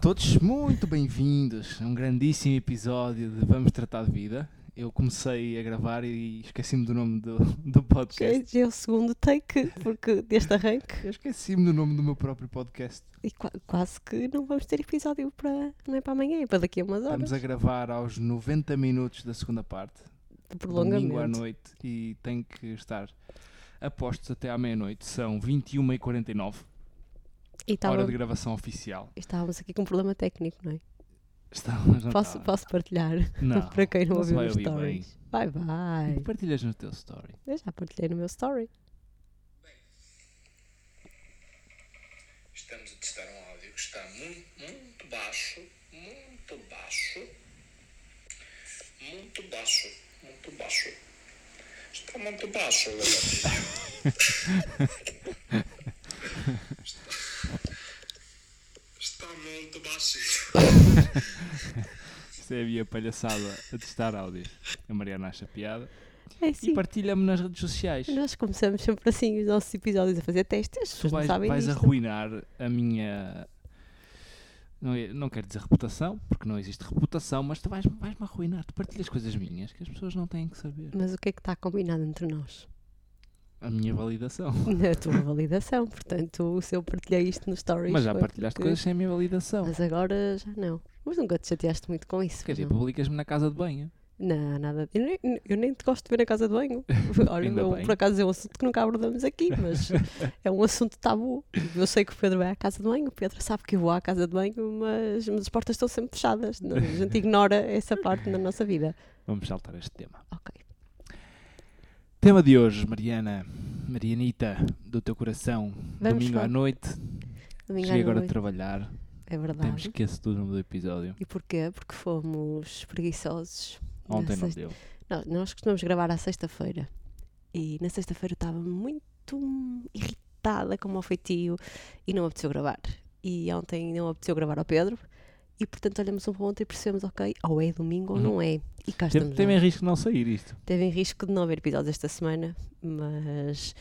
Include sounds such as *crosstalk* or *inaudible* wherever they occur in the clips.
todos, muito bem-vindos a um grandíssimo episódio de Vamos Tratar de Vida. Eu comecei a gravar e esqueci-me do nome do, do podcast. É o segundo take, porque deste arranque. Eu esqueci-me do nome do meu próprio podcast. E qua- quase que não vamos ter episódio para. Não é para amanhã, é para daqui a umas horas. Estamos a gravar aos 90 minutos da segunda parte, de domingo à prolongamento. noite, e tem que estar a postos até à meia-noite. São 21h49, E hora estava- de gravação oficial. estávamos aqui com um problema técnico, não é? Estamos não Posso, tá. posso partilhar Não, *laughs* para quem não, ouviu vai nos ouvir bem. stories? Vai, vai. Partilhas no teu story. Eu já partilhei no meu story. Estamos a testar um áudio que está muito, muito baixo, muito baixo, muito baixo, muito baixo. Está muito baixo, *laughs* está Isto é a minha palhaçada a testar áudios. A Mariana acha piada. É E assim. partilha-me nas redes sociais. Nós começamos sempre assim os nossos episódios a fazer testes. Tu vais, sabem vais disto. arruinar a minha. Não, é- não quero dizer reputação, porque não existe reputação, mas tu vais- vais-me arruinar. Tu partilhas coisas minhas que as pessoas não têm que saber. Mas o que é que está combinado entre nós? A minha validação. *laughs* A tua validação. Portanto, se eu partilhei isto no stories. Mas já partilhaste porque- coisas sem a minha validação. Mas agora já não. Mas nunca te chateaste muito com isso. Quer dizer, publicas-me na casa de banho. Não, nada. Eu nem, eu nem te gosto de ver na casa de banho. *laughs* Olha, por acaso é um assunto que nunca abordamos aqui, mas *laughs* é um assunto tabu. Eu sei que o Pedro vai à casa de banho, o Pedro sabe que eu vou à casa de banho, mas, mas as portas estão sempre fechadas. Não, A gente ignora essa parte na nossa vida. Vamos saltar este tema. Ok. Tema de hoje, Mariana. Marianita, do teu coração. Vamos Domingo à falar- noite. Domingo à Cheguei agora de noite. trabalhar. É Até me verdade. esqueço do nome do episódio. E porquê? Porque fomos preguiçosos. Ontem não sexta- deu. Não, nós costumamos gravar à sexta-feira. E na sexta-feira eu estava muito irritada com o meu feitio e não apeteceu gravar. E ontem não apeteceu gravar ao Pedro. E portanto olhamos um para o outro e percebemos, ok, ou é domingo ou Uhum. não é. E cá estamos. teve em risco de não sair isto. Teve em risco de não haver episódios esta semana, mas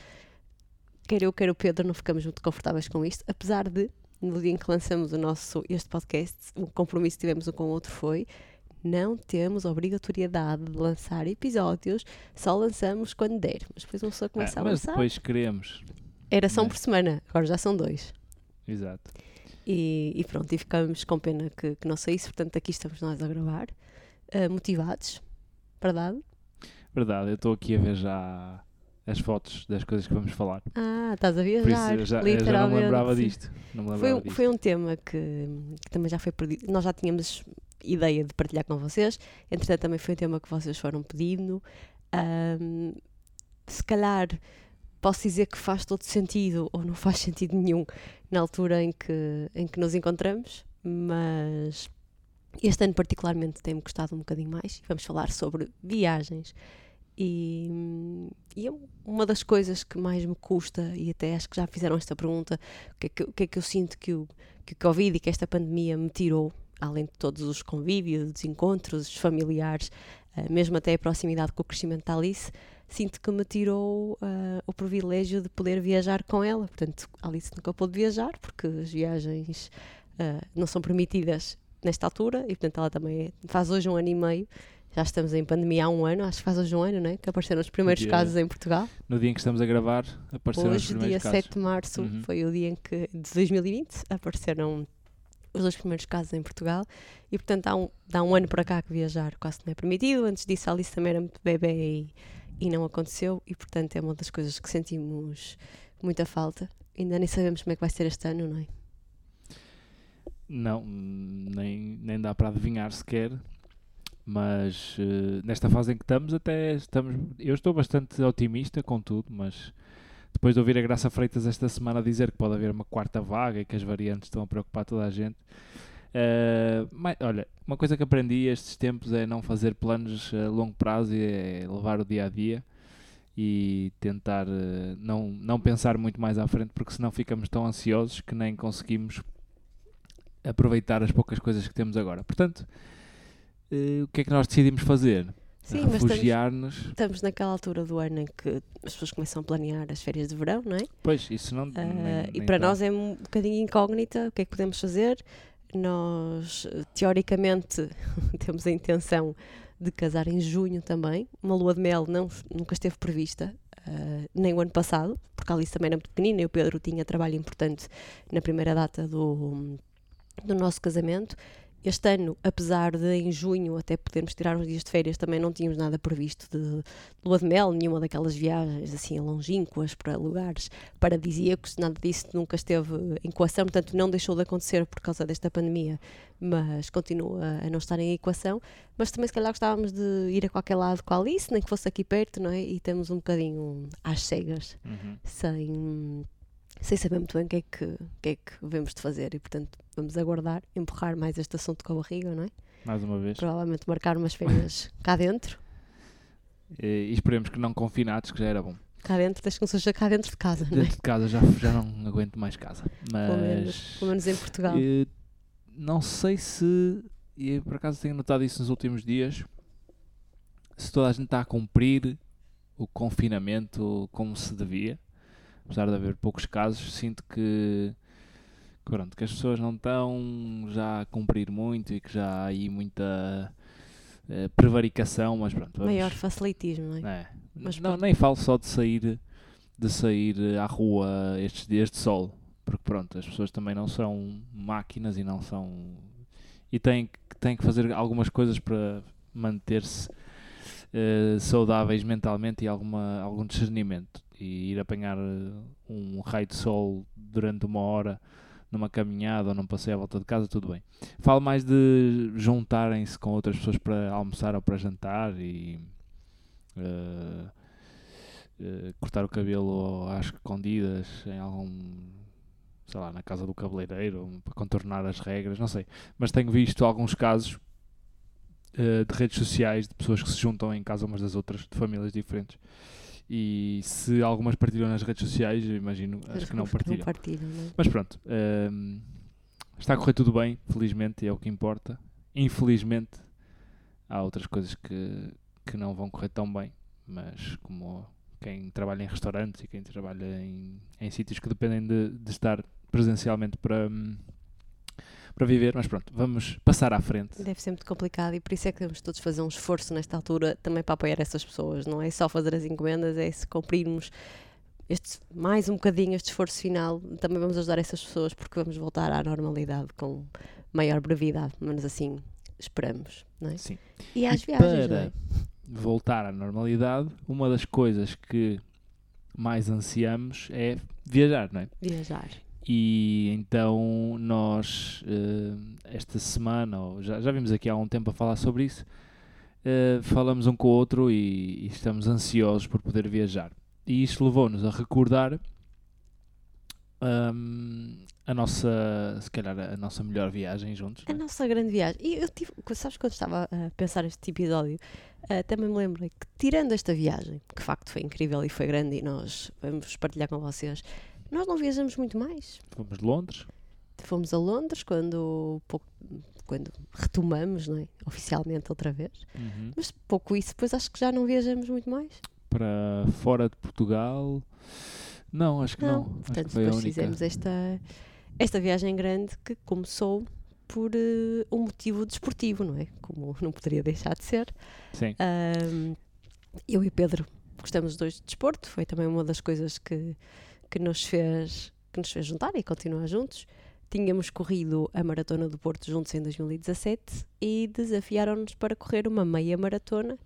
quer eu, quer o Pedro, não ficamos muito confortáveis com isto, apesar de, no dia em que lançamos o nosso, este podcast, o compromisso que tivemos um com o outro foi não temos obrigatoriedade de lançar episódios, só lançamos quando der. Mas depois uma pessoa começa Ah, a mas lançar. depois queremos. Era só um né? por semana, agora já são dois. Exato. E, e pronto, e ficamos com pena que, que não saísse, portanto aqui estamos nós a gravar, ah, motivados, verdade? Verdade, eu estou aqui a ver já as fotos das coisas que vamos falar. Ah, estás a Por isso viajar, eu já, eu já não me literalmente. lembrava disto. Não me Foi, lembrava um- disto. foi um tema que, que também já foi perdido. Nós já tínhamos ideia de partilhar com vocês. Entretanto, também foi um tema que vocês foram pedindo. Ahm, se calhar posso dizer que faz todo sentido ou não faz sentido nenhum na altura em que, em que nos encontramos, mas este ano particularmente tem-me gostado um bocadinho mais. Vamos falar sobre viagens. E, e é uma das coisas que mais me custa, e até acho que já fizeram esta pergunta, o que é que, que, é que eu sinto que o, que o Covid e que esta pandemia me tirou, além de todos os convívios, dos encontros, os familiares, eh, mesmo até a proximidade com o crescimento da Alice, sinto que me tirou eh, o privilégio de poder viajar com ela. Portanto, Alice nunca pôde viajar, porque as viagens eh, não são permitidas nesta altura, e portanto ela também é- faz hoje um ano e meio. Já estamos em pandemia há um ano, acho que faz hoje um ano, não é? Que apareceram os primeiros Dia- casos em Portugal. No dia em que estamos a gravar, apareceram os Hoje, dia primeiros casos. 7 de março, Uhum. foi o dia em que, de 2020, apareceram os dois primeiros casos em Portugal e, portanto, há um, dá um ano para cá que viajar quase não é permitido. Antes disso, a Alice também era muito bebê e, e não aconteceu e, portanto, é uma das coisas que sentimos muita falta. Ainda nem sabemos como é que vai ser este ano, não é? Não, nem, nem dá para adivinhar sequer. Mas eh, nesta fase em que estamos, até estamos. Eu estou bastante otimista com tudo, mas depois de ouvir a Graça Freitas esta semana dizer que pode haver uma quarta vaga e que as variantes estão a preocupar toda a gente. Eh, mas, olha, uma coisa que aprendi estes tempos é não fazer planos a longo prazo e é levar o dia a dia e tentar eh, não, não pensar muito mais à frente, porque senão ficamos tão ansiosos que nem conseguimos aproveitar as poucas coisas que temos agora. Portanto, eh, o que é que nós decidimos fazer? Sim, mas estamos, Refugiar-nos. estamos naquela altura do ano em que as pessoas começam a planear as férias de verão, não é? Pois, isso não. Ah, nem- e nem para tá. nós é um bocadinho incógnita o que é que podemos fazer. Nós teoricamente *laughs* temos a intenção de casar em junho também. Uma lua de mel não, nunca esteve prevista, uh, nem o ano passado, porque a Alice também era muito pequenina e o Pedro tinha trabalho importante na primeira data do, do nosso casamento. Este ano, apesar de em junho até podermos tirar uns dias de férias, também não tínhamos nada previsto de, de lua de mel, nenhuma daquelas viagens assim longínquas para lugares paradisíacos, nada disso nunca esteve em equação, portanto não deixou de acontecer por causa desta pandemia, mas continua a não estar em equação. Mas também se calhar gostávamos de ir a qualquer lado com a Alice, nem que fosse aqui perto, não é? E temos um bocadinho às cegas, Uhum. sem sem saber muito bem o que, é que, o que é que devemos de fazer e portanto vamos aguardar, empurrar mais este assunto com a barriga, não é? Mais uma vez. Provavelmente marcar umas férias *laughs* cá dentro, E esperemos que não confinados, que já era bom. cá dentro, desde que não seja cá dentro de casa, não é? Dentro de casa já, já não aguento mais casa. Pelo menos, Mas pelo menos em Portugal. eh, não sei se, e por acaso tenho notado isso nos últimos dias, se toda a gente está a cumprir o confinamento como se devia. Apesar de haver poucos casos, sinto que, que, pronto, que as pessoas não estão já a cumprir muito e que já há aí muita eh, prevaricação, mas pronto. vamos- Maior facilitismo, não é? é. Mas não, pronto. nem falo só de sair de sair à rua estes dias de sol, porque pronto, as pessoas também não são máquinas e não são e têm, que- têm que fazer algumas coisas para manter-se eh, saudáveis mentalmente e alguma, algum discernimento e ir apanhar eh, um raio de sol durante uma hora numa caminhada ou num passeio à volta de casa, tudo bem. Falo mais de juntarem-se com outras pessoas para almoçar ou para jantar e eh, eh, cortar o cabelo às escondidas em algum sei lá, na casa do cabeleireiro para contornar as regras, não sei. Mas tenho visto alguns casos eh, de redes sociais de pessoas que se juntam em casa umas das outras, de famílias diferentes. E se algumas partilham nas redes sociais, eu imagino, acho que não partilham. Não partilham, não é? Mas pronto, ehm, está a correr tudo bem, felizmente, e é o que importa. Infelizmente, há outras coisas que, que não vão correr tão bem, mas como quem trabalha em restaurantes e quem trabalha em, em sítios que dependem de, de estar presencialmente para, hum, para viver, mas pronto, vamos passar à frente. Deve ser muito complicado e por isso é que devemos todos fazer um esforço nesta altura também para apoiar essas pessoas. Não é só fazer as encomendas, é se cumprirmos este, mais um bocadinho este esforço final. Também vamos ajudar essas pessoas porque vamos voltar à normalidade com maior brevidade, menos assim esperamos. Não é? Sim. E às E viagens, para não é? voltar à normalidade, uma das coisas que mais ansiamos é viajar, não é? Viajar. E então nós, eh, esta semana, já, já vimos aqui há um tempo a falar sobre isso, eh, falamos um com o outro e, e estamos ansiosos por poder viajar. E isto levou-nos a recordar ahm, a nossa, se calhar, a nossa melhor viagem juntos. A é? nossa grande viagem. E eu tive, sabes, quando estava a pensar este episódio, ah, também me lembrei que, tirando esta viagem, que de facto foi incrível e foi grande, e nós vamos partilhar com vocês, nós não viajamos muito mais. Fomos de Londres, Fomos a Londres quando, pouco, quando retomamos, não é? Oficialmente outra vez. Uhum. Mas pouco isso, depois acho que já não viajamos muito mais. para fora de Portugal. Não, acho que não. Acho Portanto, que foi a depois única. fizemos esta, esta viagem grande que começou por eh, um motivo desportivo, não é? Como não poderia deixar de ser. Sim. Eu e Pedro gostamos os dois de desporto, foi também uma das coisas que, que, nos, fez, que nos fez juntar e continuar juntos. Tínhamos corrido a Maratona do Porto juntos em 2017 e desafiaram-nos para correr uma meia maratona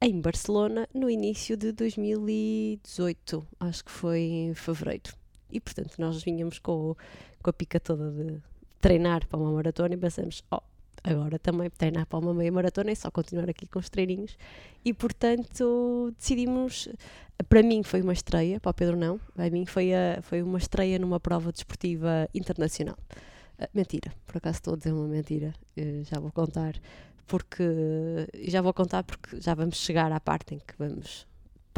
em Barcelona no início de 2018, acho que foi em fevereiro. E portanto nós vinhamos com, com a pica toda de treinar para uma maratona e pensamos, oh, agora também treinar para uma meia maratona é só continuar aqui com os treininhos. E portanto decidimos, para mim foi uma estreia, para o Pedro não, para mim foi, a, foi uma estreia numa prova desportiva internacional. Ah, mentira, por acaso estou a dizer uma mentira, eh, já vou contar, porque já vou contar porque já vamos chegar à parte em que vamos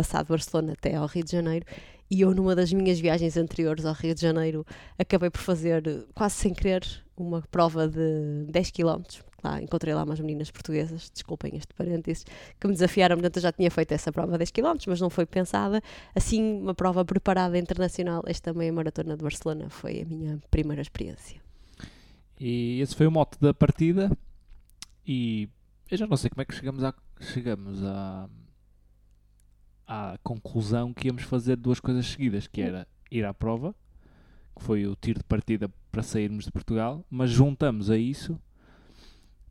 passar de Barcelona até ao Rio de Janeiro e eu numa das minhas viagens anteriores ao Rio de Janeiro acabei por fazer quase sem querer uma prova de 10 km lá, encontrei lá umas meninas portuguesas desculpem este parênteses que me desafiaram, portanto eu já tinha feito essa prova de 10 km mas não foi pensada. Assim uma prova preparada internacional esta meia maratona de Barcelona foi a minha primeira experiência. E esse foi o mote da partida. E eu já não sei como é que chegamos à, chegamos à, à conclusão que íamos fazer duas coisas seguidas, que era ir à prova, que foi o tiro de partida para sairmos de Portugal, mas juntamos a isso,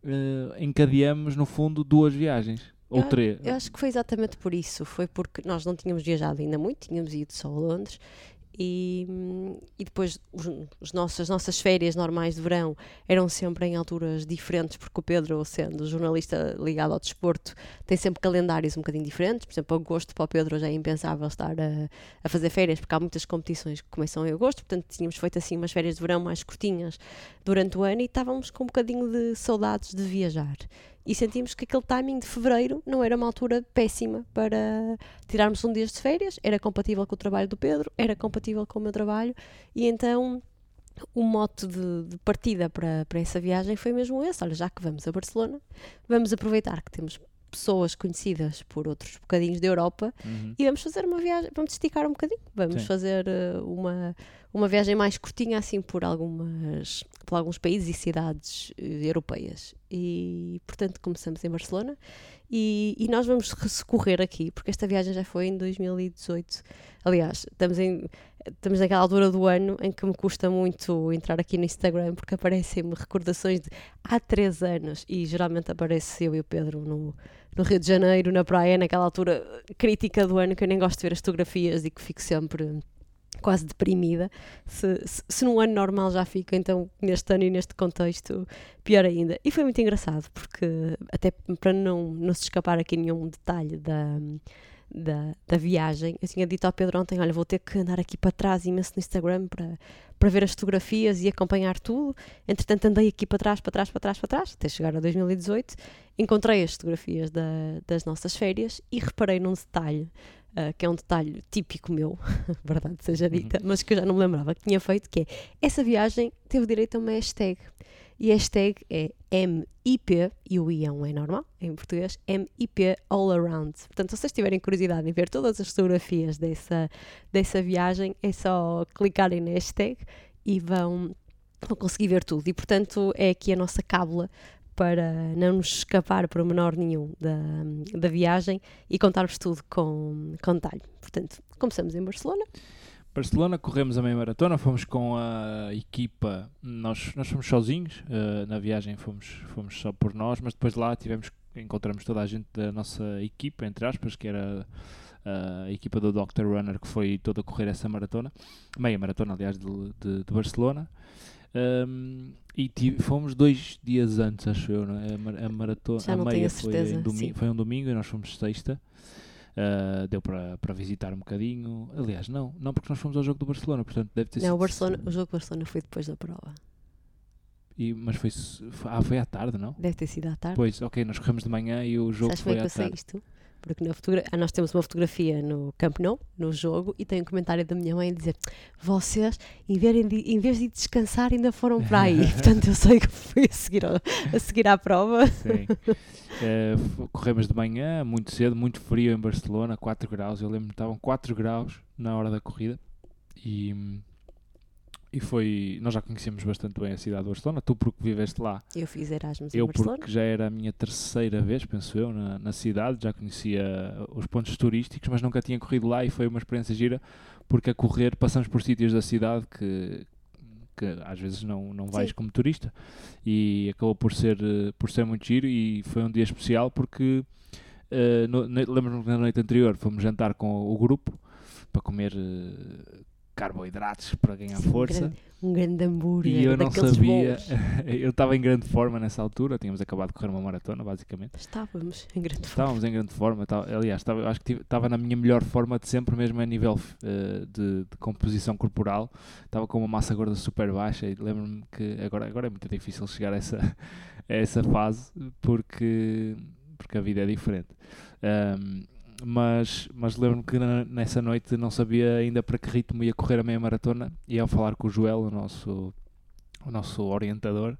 eh, encadeamos no fundo duas viagens. Ou Eu- três. Eu acho que foi exatamente por isso. Foi porque nós não tínhamos viajado ainda muito, tínhamos ido só a Londres. E, e depois os, os nossos, as nossas férias normais de verão eram sempre em alturas diferentes, porque o Pedro, sendo jornalista ligado ao desporto, tem sempre calendários um bocadinho diferentes. Por exemplo, agosto para o Pedro já é impensável estar a, a fazer férias, porque há muitas competições que começam em agosto, portanto tínhamos feito assim umas férias de verão mais curtinhas durante o ano e estávamos com um bocadinho de saudades de viajar e sentimos que aquele timing de fevereiro não era uma altura péssima para tirarmos um dia de férias, era compatível com o trabalho do Pedro, era compatível com o meu trabalho. E então o mote de, de partida para, para essa viagem foi mesmo esse, olha, já que vamos a Barcelona, vamos aproveitar que temos pessoas conhecidas por outros bocadinhos da Europa Uhum. e vamos fazer uma viagem, vamos esticar um bocadinho, vamos Sim. fazer eh, uma, uma viagem mais curtinha assim por algumas por alguns países e cidades eh, europeias. E portanto começamos em Barcelona e, e nós vamos recorrer aqui, porque esta viagem já foi em 2018. Aliás, estamos em estamos naquela altura do ano em que me custa muito entrar aqui no Instagram porque aparecem-me recordações de há três anos e geralmente aparece eu e o Pedro no, no Rio de Janeiro, na praia, naquela altura crítica do ano que eu nem gosto de ver as fotografias e que fico sempre quase deprimida. Se, se, se num ano normal já fico, então neste ano e neste contexto, pior ainda. E foi muito engraçado, porque até para não, não se escapar aqui nenhum detalhe da, da, da viagem, eu tinha dito ao Pedro ontem: olha, vou ter que andar aqui para trás imenso no Instagram para, para ver as fotografias e acompanhar tudo. Entretanto, andei aqui para trás, para trás, para trás, para trás, até chegar a 2018. Encontrei as fotografias da, das nossas férias e reparei num detalhe. ah, que é um detalhe típico meu, *laughs* verdade seja dita, mas que eu já não me lembrava que tinha feito, que é essa viagem teve direito a uma hashtag. E a hashtag é MIP, e o I é um é normal, em português, MIP All Around. Portanto, se vocês tiverem curiosidade em ver todas as fotografias dessa, dessa viagem, é só clicarem na hashtag e vão, vão conseguir ver tudo. E, portanto, é aqui a nossa cábula para não nos escapar por menor nenhum da, da viagem e contar-vos tudo com, com detalhe. Portanto, começamos em Barcelona. Barcelona, corremos a meia maratona, fomos com a equipa, nós, nós fomos sozinhos, eh, na viagem fomos, fomos só por nós, mas depois lá tivemos, encontramos toda a gente da nossa equipa, entre aspas, que era eh, a equipa do Dr. Runner que foi toda a correr essa maratona, meia maratona aliás de, de, de Barcelona. Um, e tive- fomos dois dias antes, acho eu, não é? A, mar- a maratona, a meia foi, certeza, em domi- sim. foi um domingo e nós fomos sexta. Uh, deu para visitar um bocadinho. Aliás, não, não porque nós fomos ao jogo do Barcelona, portanto deve ter Não, sido. o, Barcelona, o jogo de Barcelona foi depois da prova. E, mas foi, foi- ah, foi à tarde, não? Deve ter sido à tarde. Pois, ok, nós corremos de manhã e o jogo Sabes como foi é que à eu sei tarde. isto? Porque na fotogra- ah, nós temos uma fotografia no Camp Nou, no jogo, e tem um comentário da minha mãe a dizer: Vocês, em vez de, em vez de descansar, ainda foram para aí. *laughs* Portanto, eu sei que fui a seguir, ao- a seguir à prova. Sim. Eh, corremos de manhã, muito cedo, muito frio em Barcelona, 4 graus. Eu lembro que estavam 4 graus na hora da corrida. E, e foi. Nós já conhecemos bastante bem a cidade de Barcelona. Tu, porque viveste lá, Eu fiz Erasmus eu, em Barcelona. porque já era a minha terceira vez, penso eu, na, na cidade. Já conhecia os pontos turísticos, mas nunca tinha corrido lá e foi uma experiência gira. Porque a correr passamos por sítios da cidade que, que às vezes não, não vais Sim. como turista e acabou por ser, por ser muito giro e foi um dia especial porque ne- lembro-me que na noite anterior fomos jantar com o grupo para comer eh, carboidratos para ganhar Sim, um força grande- Um grande hambúrguer. e eu não sabia, *laughs* eu estava em grande forma nessa altura, tínhamos acabado de correr uma maratona basicamente Estávamos em grande forma. Estávamos em grande forma, aliás, estava, acho que estava na minha melhor forma de sempre, mesmo a nível eh, de, de composição corporal. Estava com uma massa gorda super baixa e lembro-me que agora, agora é muito difícil chegar a essa, *laughs* a essa fase porque, porque a vida é diferente. Ahm, mas mas lembro-me que na- nessa noite não sabia ainda para que ritmo ia correr a meia maratona e ao falar com o Joel, o nosso, o nosso orientador,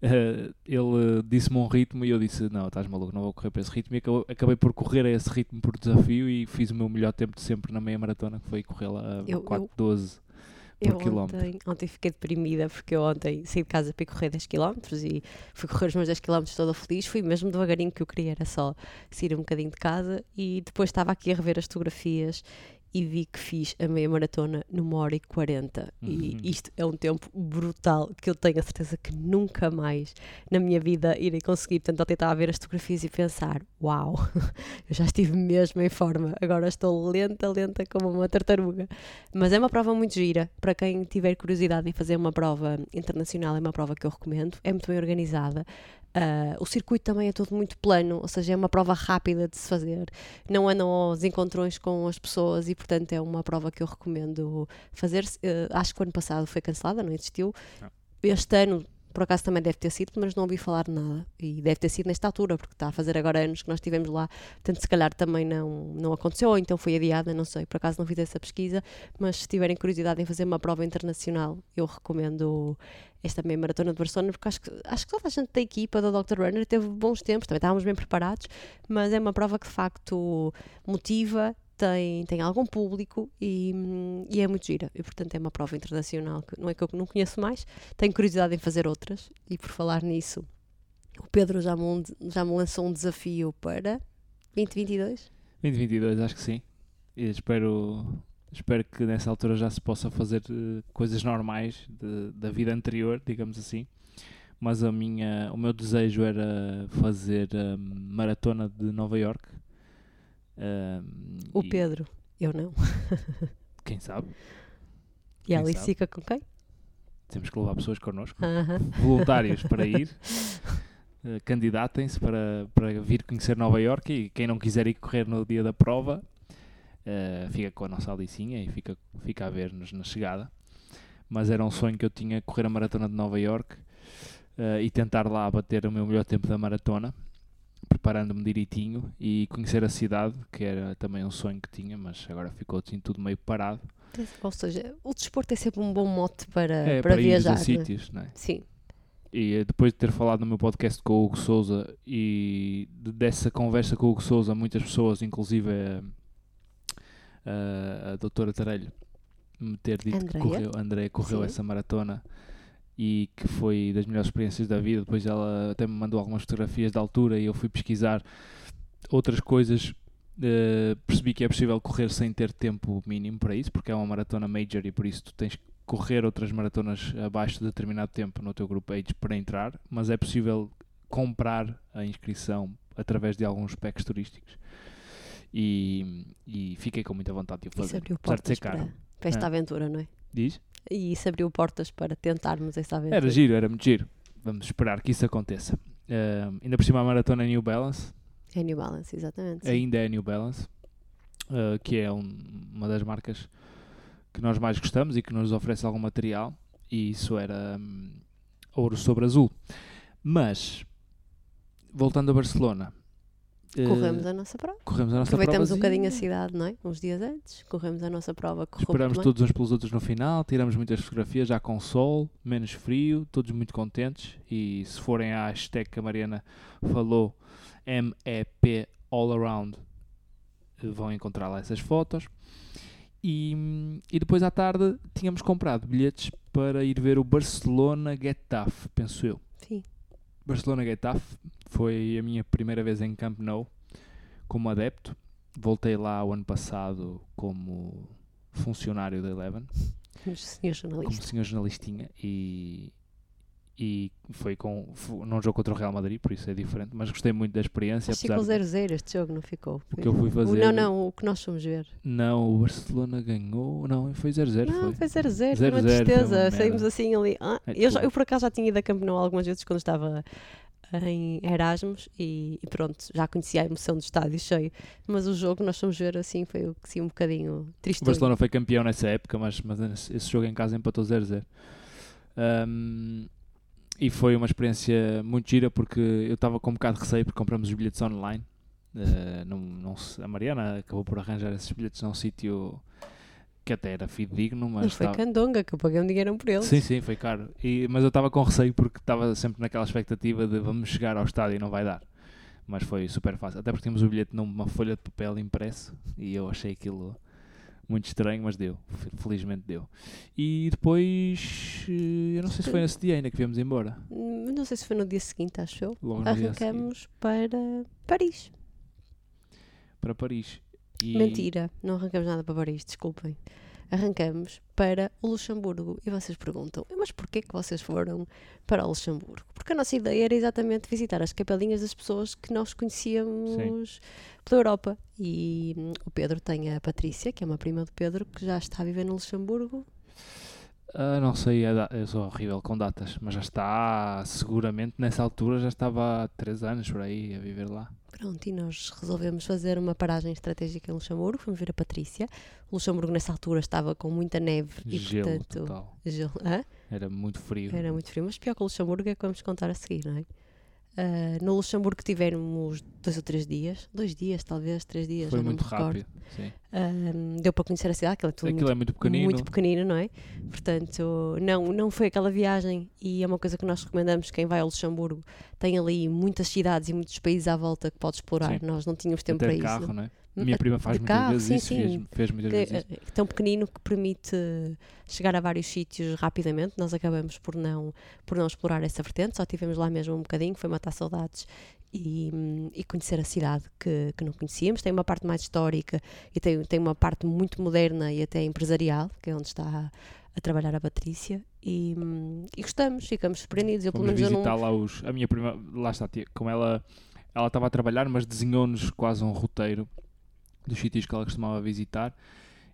eh, ele disse-me um ritmo e eu disse: Não, estás maluco, não vou correr para esse ritmo. E acabou- acabei por correr a esse ritmo por desafio e fiz o meu melhor tempo de sempre na meia maratona, que foi correr lá a Eu- eu- 4.12. Eu quilómetro. ontem, ontem fiquei deprimida porque eu ontem saí de casa para correr 10 km e fui correr os meus 10 km toda feliz. Fui mesmo devagarinho que eu queria, era só sair um bocadinho de casa e depois estava aqui a rever as fotografias e vi que fiz a meia maratona numa hora e 40 Uhum. e isto é um tempo brutal que eu tenho a certeza que nunca mais na minha vida irei conseguir. Portanto, ontem estava a ver as fotografias e pensar: uau, *laughs* eu já estive mesmo em forma, agora estou lenta, lenta como uma tartaruga. Mas é uma prova muito gira. Para quem tiver curiosidade em fazer uma prova internacional, é uma prova que eu recomendo. É muito bem organizada. Ah, o circuito também é todo muito plano, ou seja, é uma prova rápida de se fazer. Não andam aos encontrões com as pessoas e, portanto, é uma prova que eu recomendo fazer. Eh, acho que o ano passado foi cancelada, não existiu. Não. Este ano, por acaso, também deve ter sido, mas não ouvi falar de nada. E deve ter sido nesta altura, porque está a fazer agora anos que nós estivemos lá. Portanto, se calhar também não, não aconteceu, ou então foi adiada, não sei. Por acaso não fiz essa pesquisa, mas se tiverem curiosidade em fazer uma prova internacional, eu recomendo esta meia maratona de Barcelona, porque acho que, acho que toda a gente da equipa da Dr. Runner teve bons tempos, também estávamos bem preparados, mas é uma prova que de facto motiva, tem, tem algum público e, hum, e é muito gira. E portanto é uma prova internacional que não é que eu não conheço mais, tenho curiosidade em fazer outras e por falar nisso, o Pedro já me, já me lançou um desafio para 2022. 2022, acho que sim. E espero, espero que nessa altura já se possa fazer eh, coisas normais de- da vida anterior, digamos assim. Mas a minha, o meu desejo era fazer a maratona de Nova York. Ahm, O e Pedro, eu não. *laughs* Quem sabe? E Quem a Alice sabe? fica com quem? Temos que levar pessoas connosco. Aham. voluntários para *laughs* ir. Eh, Candidatem-se para, para vir conhecer Nova Iorque e quem não quiser ir correr no dia da prova eh, fica com a nossa Alicinha e fica, fica a ver-nos na chegada. Mas era um sonho que eu tinha correr a maratona de Nova Iorque eh, e tentar lá bater o meu melhor tempo da maratona, preparando-me direitinho e conhecer a cidade, que era também um sonho que tinha, mas agora ficou assim tudo meio parado. Ou seja, o desporto é sempre um bom mote para, É, para, ir viajar. a não é? sítios, não é? Sim, E eh, depois de ter falado no meu podcast com o Hugo Souza e de- dessa conversa com o Hugo Souza, muitas pessoas, inclusive a, a doutora Tarelho, me ter dito que Andreia? correu, a Andrea correu Sim. essa maratona e que foi das melhores experiências da vida. Depois ela até me mandou algumas fotografias da altura e eu fui pesquisar outras coisas. eh, percebi que é possível correr sem ter tempo mínimo para isso, porque é uma maratona major e por isso tu tens que correr outras maratonas abaixo de determinado tempo no teu grupo age para entrar, mas é possível comprar a inscrição através de alguns packs turísticos e, e fiquei com muita vontade de o isso fazer. abriu Apesar de portas para, para esta É. aventura, não é? Diz? E isso abriu portas para tentarmos esta aventura. Era giro, era muito giro. Vamos esperar que isso aconteça. Ah, ainda por cima a maratona New Balance, É New Balance, exatamente. ainda é New Balance, ah, que é um- uma das marcas que nós mais gostamos e que nos oferece algum material, e isso era hum, ouro sobre azul. Mas, voltando a Barcelona, Corremos a nossa prova. corremos a nossa Aproveitamos um bocadinho a cidade, não é? Uns dias antes, corremos a nossa prova. Esperamos todos uns pelos outros no final, tiramos muitas fotografias, já com sol, menos frio, todos muito contentes. E se forem à hashtag que a Mariana falou, MEP All Around, eh, vão encontrar lá essas fotos. E, e depois à tarde tínhamos comprado bilhetes para ir ver o Barcelona Getafe, penso eu. Sim. Barcelona Getafe foi a minha primeira vez em Camp Nou como adepto. Voltei lá o ano passado como funcionário da Eleven, Mas, senhor como jornalista. senhor jornalistinha e, e foi com fu- num jogo contra o Real Madrid, por isso é diferente, mas gostei muito da experiência. Que ficou apesar de- 0-0 este jogo, não ficou? o Foi- que eu fui fazer. Não, não, o que nós fomos ver. Não, o Barcelona ganhou. Não, foi 0-0. Não, foi. foi 0-0, foi 0-0, uma foi tristeza. Saímos assim ali. Ah, É, eu, já- desculpa. eu por acaso já tinha ido a Camp Nou algumas vezes quando estava em Erasmus e, e pronto, já conhecia a emoção do estádio cheio. Mas o jogo nós fomos ver assim foi que um bocadinho triste. O Barcelona foi campeão nessa época, mas, mas esse jogo em casa empatou 0-0. Um, e foi uma experiência muito gira porque eu estava com um bocado de receio porque compramos os bilhetes online. Uh, não, não a Mariana acabou por arranjar esses bilhetes num sítio que até era fidedigno, mas Mas foi estava- Candonga que eu paguei um dinheiro por eles. Sim, sim, foi caro. E- mas eu estava com receio porque estava sempre naquela expectativa de vamos chegar ao estádio e não vai dar. Mas foi super fácil. Até porque tínhamos o bilhete numa folha de papel impresso e eu achei aquilo Muito estranho, mas deu. Fe- Felizmente deu. E depois, eh, eu não sei se foi nesse dia ainda que viemos embora. Hum, Não sei se foi no dia seguinte, acho eu. Logo Arrancamos para Paris. para Paris. E Mentira, não arrancamos nada para Paris, desculpem. Arrancamos para o Luxemburgo. E vocês perguntam, mas porquê que vocês foram para o Luxemburgo? Porque a nossa ideia era exatamente visitar as capelinhas das pessoas que nós conhecíamos pela Europa. E hum, o Pedro tem a Patrícia, que é uma prima do Pedro, que já está a viver no Luxemburgo. Ah, não sei, da- eu sou horrível com datas, mas já está, seguramente nessa altura já estava há 3 anos por aí a viver lá. Pronto, e nós resolvemos fazer uma paragem estratégica em Luxemburgo. Fomos ver a Patrícia. O Luxemburgo, nessa altura, estava com muita neve e, Gelo portanto. total. Gelo. Hã? Era muito frio. Era muito frio, mas pior que o Luxemburgo é que vamos contar a seguir, não é? Ah, no Luxemburgo tivemos dois ou três dias, dois dias talvez, três dias, Foi muito rápido. Ah, deu para conhecer a cidade, aquilo é tudo Aquilo muito, é muito pequenino. muito pequenino, não é? Portanto, não, não foi aquela viagem e é uma coisa que nós recomendamos, quem vai ao Luxemburgo tem ali muitas cidades e muitos países à volta que pode explorar, Sim. nós não tínhamos tempo Até para de isso. carro, não é? Minha a- prima faz muitas carro, vezes sim, isso, sim. fez, fez muitas que vezes isso. é tão pequenino que permite chegar a vários sítios rapidamente. Nós acabamos por não, por não explorar essa vertente, só tivemos lá mesmo um bocadinho, foi matar saudades e, e conhecer a cidade que, que não conhecíamos. Tem uma parte mais histórica e tem, tem uma parte muito moderna e até empresarial, que é onde está a trabalhar a Patrícia. E, e gostamos, ficamos surpreendidos. Eu, pelo menos, eu visitar não. lá os. A minha prima, lá está, tia, como ela ela estava a trabalhar, mas desenhou-nos quase um roteiro dos sítios que ela costumava visitar.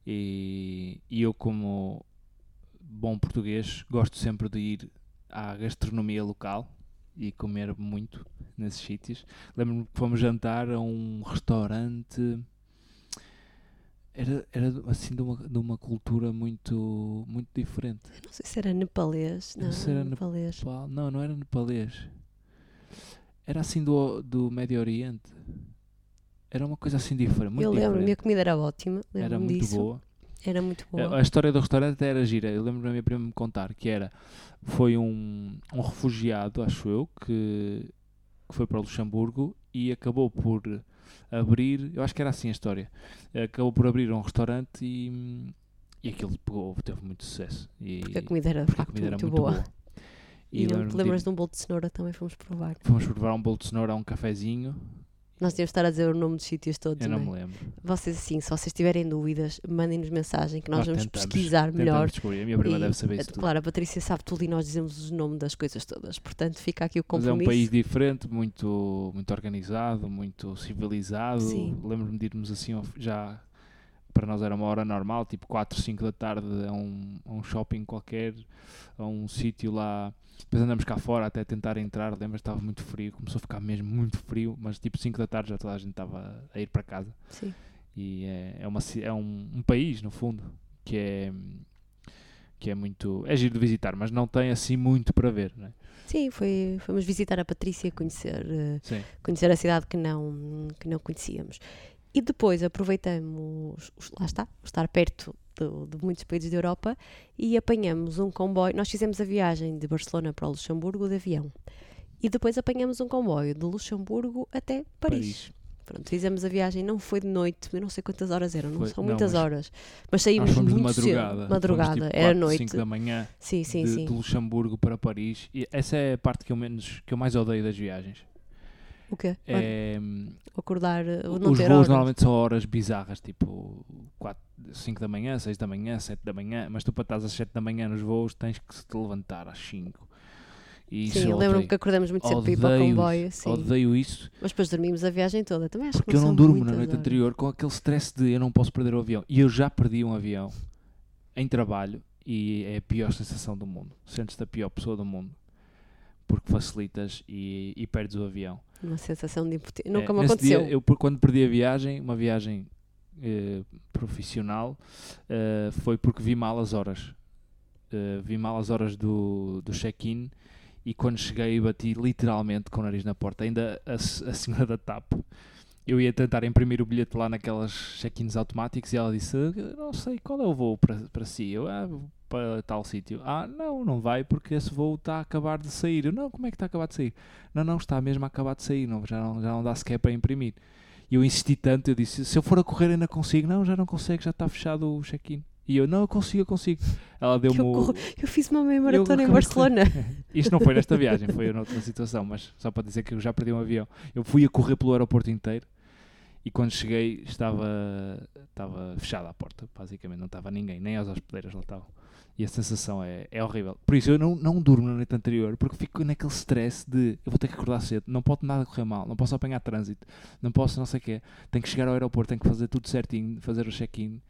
E, e eu, como bom português, gosto sempre de ir à gastronomia local e comer muito nesses sítios. Lembro-me que fomos jantar a um restaurante. Era, era assim de uma, de uma cultura muito, muito diferente. Não sei se era nepalês. Não, Não se era nepalês. Nepal- Não, não era nepalês. Era assim do, do Médio Oriente. Era uma coisa assim diferente. Muito eu lembro-me, a diferente. comida era ótima. Era muito disso. boa. Era muito boa. A, história do restaurante até era gira. Eu lembro da minha prima me contar que era. Foi um, um refugiado, acho eu, que, que foi para o Luxemburgo e acabou por abrir. Eu acho que era assim a história. Acabou por abrir um restaurante e. E aquilo pegou, teve muito sucesso. E, Porque a comida era, a facto, comida era muito, muito boa. boa. E, não lembro-me te lembras de um bolo de cenoura também fomos provar. Fomos provar um bolo de cenoura a um cafezinho. Nós tínhamos de estar a dizer o nome dos sítios todos. Eu não não me é? lembro. Vocês, assim, se vocês tiverem dúvidas, mandem-nos mensagem que nós, Nós vamos tentamos, pesquisar melhor. descobrir. A minha prima E, deve saber eh, isso tudo. Claro, a Patrícia sabe tudo e nós dizemos o nome das coisas todas. Portanto, fica aqui o Mas é compromisso. um país diferente, muito, muito organizado, muito civilizado. Lembro-me de irmos assim, já para nós era uma hora normal, tipo 4, 5 da tarde, a um, a um shopping qualquer, a um sítio lá. Depois andamos cá fora até tentar entrar. Lembras? Estava muito frio, começou a ficar mesmo muito frio, mas tipo 5 da tarde já toda a gente estava a ir para casa. Sim. E é, é, uma, é um, um país, no fundo, que é, que é muito. É giro de visitar, mas não tem assim muito para ver, não é? Sim, foi, fomos visitar a Patrícia, conhecer, eh, Sim. conhecer a cidade que não, que não conhecíamos. E depois aproveitamos, os- lá está, estar perto do- de muitos países da Europa e apanhamos um comboio. Nós fizemos a viagem de Barcelona para o Luxemburgo de avião. E depois apanhamos um comboio de Luxemburgo até Paris. Pronto, fizemos a viagem, não foi de noite, eu não sei quantas horas eram, não Foi- são não, muitas mas horas. Mas saímos muito madrugada. cedo. Madrugada, tipo, era 4, noite. 5 da manhã Sim, sim, de, sim. de Luxemburgo para Paris. E essa é a parte que eu, menos, que eu mais odeio das viagens. O quê? É, Acordar, eh, não os voos horas. normalmente são horas bizarras, tipo 4, 5 da manhã, 6 da manhã, 7 da manhã. Mas tu para estás às 7 da manhã nos voos tens que te levantar às 5. E Sim, eu lembro-me que acordamos muito cedo para ir para o comboio. Sim. Odeio isso Mas depois dormimos a viagem toda. Também acho porque que eu não durmo na noite horas. anterior com aquele stress de eu não posso perder o avião. E eu já perdi um avião em trabalho e é a pior sensação do mundo. Sentes-te a pior pessoa do mundo porque facilitas e, e perdes o avião. Uma sensação de impotência. É, Nunca me nesse aconteceu. dia, eu, quando perdi a viagem, uma viagem eh, profissional, eh, foi porque vi mal as horas. Eh, vi mal as horas do, do check-in e quando cheguei bati literalmente com o nariz na porta. Ainda a, a senhora da TAP, eu ia tentar imprimir o bilhete lá naquelas check-ins automáticos e ela disse, "Eu não sei, qual é o voo para, para si? Eu, ah, para tal sítio. Ah, não, não vai porque esse voo está a acabar de sair. Eu, não, como é que está a acabar de sair? Não, não, está mesmo a acabar de sair, não, já, não, já não dá sequer para imprimir. E eu insisti tanto, eu disse, se eu for a correr ainda consigo. Não, já não consegue, já está fechado o check-in. E eu, não, eu consigo, eu consigo. Ela deu-me Eu, o... eu fiz uma meia maratona em. Barcelona. *laughs* Isto não foi nesta viagem, foi noutra situação, mas só para dizer que eu já perdi um avião. Eu fui a correr pelo aeroporto inteiro e quando cheguei estava, estava fechada a porta, basicamente, não estava ninguém, nem as hospedeiras lá estavam. E a sensação é, é horrível. Por isso eu não, não durmo na noite anterior, porque fico naquele stress de eu vou ter que acordar cedo, não pode nada correr mal, não posso apanhar trânsito, não posso não sei o quê, tenho que chegar ao aeroporto, tenho que fazer tudo certinho, fazer o check-in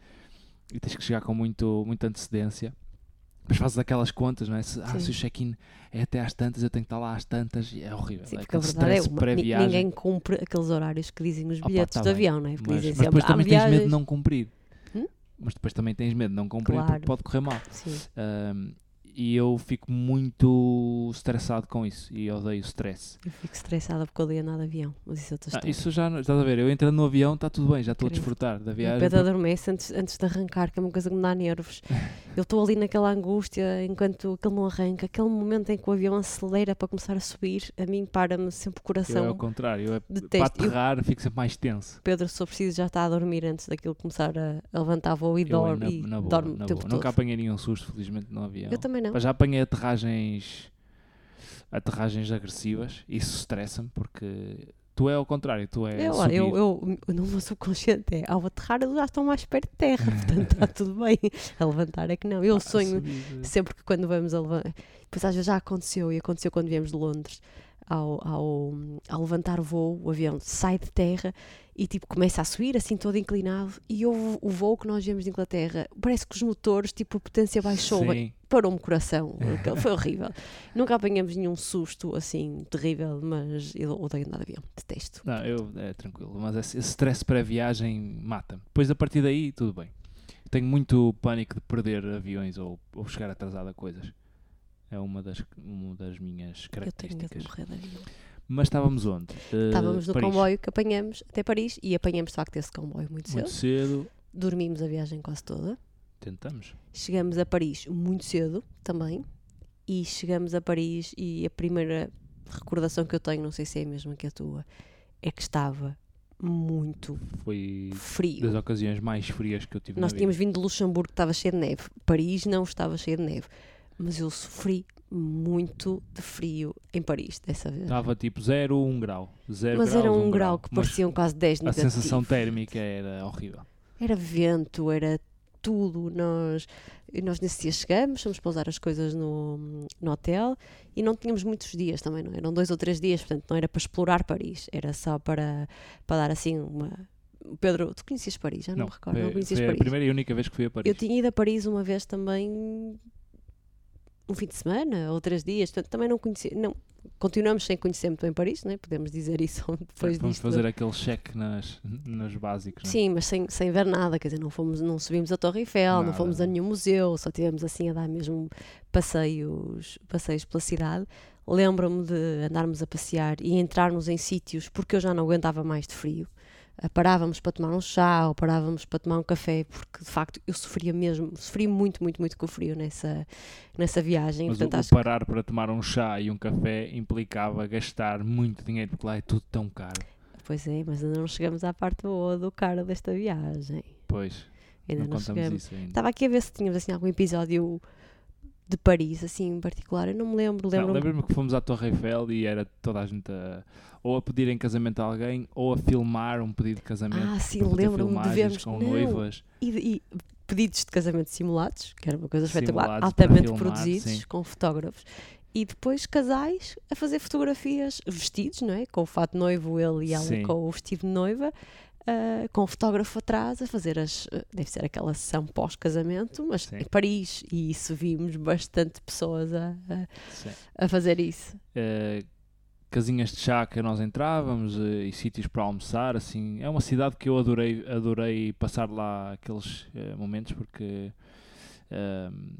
e tens que chegar com muito, muita antecedência. Depois fazes aquelas contas, não é? Se, ah, se o check-in é até às tantas, eu tenho que estar lá às tantas, e é horrível. Sim, é porque a verdade é uma, ninguém cumpre aqueles horários que dizem os bilhetes tá de bem, avião, não é? Porque Mas, dizem mas depois há também tens medo de viagens- não cumprir. Hum? Mas depois também tens medo de não cumprir Claro. porque pode correr mal. Sim. E eu fico muito estressado com isso e odeio stress. Eu fico estressada porque eu odeio andar de avião, mas isso é outra Ah, isso já, estás a ver? Eu entrando no avião, está tudo bem, já estou a desfrutar da O viagem. Pedro adormece antes, antes de arrancar, que é uma coisa que me dá nervos. *laughs* Eu estou ali naquela angústia enquanto aquele não arranca. Aquele momento em que o avião acelera para começar a subir, a mim para-me sempre o Eu é coração. ao contrário, eu é, para Detesto. Eu- aterrar fico sempre mais tenso. Pedro, se for preciso, já está a dormir antes daquilo começar a, a levantar voo e Eu, dorme, na, na boa, dorme na o tempo boa. Nunca apanhei nenhum susto, felizmente, no avião. Eu também não. Mas já apanhei aterragens aterragens agressivas, isso estressa-me porque tu é ao contrário, tu é Eu, subir. eu, eu, o meu subconsciente é ao aterrar eles já estão mais perto de terra, *laughs* portanto está tudo bem. A levantar é que não. Eu Ah, sonho subir, sempre que quando vamos a levantar. Depois às vezes já aconteceu e aconteceu quando viemos de Londres. Ao, ao, ao levantar o voo, o avião sai de terra e tipo começa a subir assim todo inclinado e houve o voo que nós viemos de Inglaterra parece que os motores, tipo a potência baixou parou-me o coração aquilo foi horrível *laughs* nunca apanhamos nenhum susto assim terrível mas eu odeio andar de avião, detesto Não, eu é tranquilo, mas esse, stress pré-viagem mata-me. Depois a partir daí, tudo bem. Tenho muito pânico de perder aviões ou, ou chegar atrasado a coisas. É uma das, uma das minhas eu tenho medo de características. morrer de Mas estávamos onde? Eh, estávamos no Paris. comboio que apanhamos até Paris e apanhamos de facto esse comboio muito cedo Muito cedo. dormimos a viagem quase toda Tentamos. Chegamos a Paris muito cedo também. E chegamos a Paris e a primeira recordação que eu tenho, não sei se é a mesma que a tua, é que estava muito Foi frio. das ocasiões mais frias que eu tive Nós tínhamos vindo de Luxemburgo, que estava cheio de neve. Paris não estava cheio de neve. Mas eu sofri muito de frio em Paris dessa vez. Estava tipo 0, 1 grau. Zero Mas graus, era um um grau que pareciam quase 10 A negativos. sensação térmica era horrível. Era vento, era tudo. Nós, nós nesse dia chegamos, fomos pousar as coisas no, no hotel e não tínhamos muitos dias também, não é? eram dois ou três dias, portanto não era para explorar Paris, era só para, para dar assim uma. Pedro, tu conhecias Paris? Já não, me recordo, não foi, conhecias foi a Paris. primeira e única vez que fui a Paris. Eu tinha ido a Paris uma vez também, um fim de semana ou três dias, portanto também não conhecia. Não, continuamos sem conhecer muito bem Paris, não é? podemos dizer isso *laughs* depois Vamos disto. fazer aquele cheque nas, nos básicos. não é? Sim, mas sem, sem ver nada, quer dizer, não, fomos, não subimos a Torre Eiffel, não Nada. fomos a nenhum museu, só tivemos assim a dar mesmo passeios, passeios pela cidade. Lembro-me de andarmos a passear e entrarmos em sítios porque eu já não aguentava mais de frio. Ah, Parávamos para tomar um chá ou parávamos para tomar um café, porque de facto eu sofria mesmo, sofri muito, muito, muito com o frio nessa, nessa viagem. Mas Portanto, o acho que- parar para tomar um chá e um café implicava gastar muito dinheiro, porque lá é tudo tão caro. Pois é, mas ainda não chegamos à parte boa do caro desta viagem. Pois, Ainda não não, chegamos. Estava aqui a ver se tínhamos assim algum episódio de Paris, assim em particular. Eu não me lembro. Não, Lembro Lembro-me que fomos à Torre Eiffel e era toda a gente a, ou a pedir em casamento a alguém ou a filmar um pedido de casamento. Ah, sim, lembro-me de vermos. com Não, noivas. E, e pedidos de casamento simulados, que era uma coisa espetacular, altamente filmar, produzidos, sim. com fotógrafos. E depois casais a fazer fotografias vestidos, não é? Com o fato noivo, ele e ela Sim. com o vestido de noiva. Ah, com o fotógrafo atrás a fazer as. ah, deve ser aquela sessão pós-casamento, mas Sim. em Paris. E isso vimos bastante pessoas a, a, a fazer isso. Eh, casinhas de chá que nós entrávamos eh, e sítios para almoçar, assim, é uma cidade que eu adorei, adorei passar lá aqueles eh, momentos porque ehm,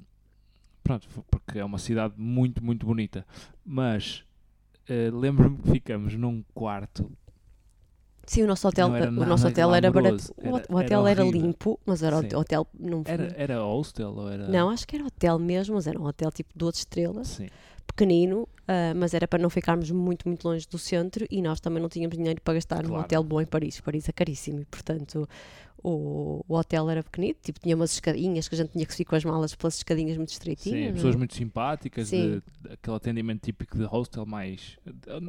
pronto, porque é uma cidade muito, muito bonita. Mas eh, lembro-me que ficamos num quarto Sim, o nosso hotel, era o nada nosso hotel era barato. O era- o hotel era era, limpo, mas era Sim. o hotel não era, era hostel ou era Não, acho que era hotel mesmo, mas era um hotel tipo duas estrelas. sim, pequenino, ah, mas era para não ficarmos muito, muito longe do centro e nós também não tínhamos dinheiro para gastar num Claro. hotel bom em Paris. Paris é caríssimo e, portanto, o, o hotel era pequenito, tipo, tinha umas escadinhas que a gente tinha que subir com as malas pelas escadinhas muito estreitinhas. Sim, é? pessoas muito simpáticas, Sim. de, de- aquele atendimento típico de hostel mais.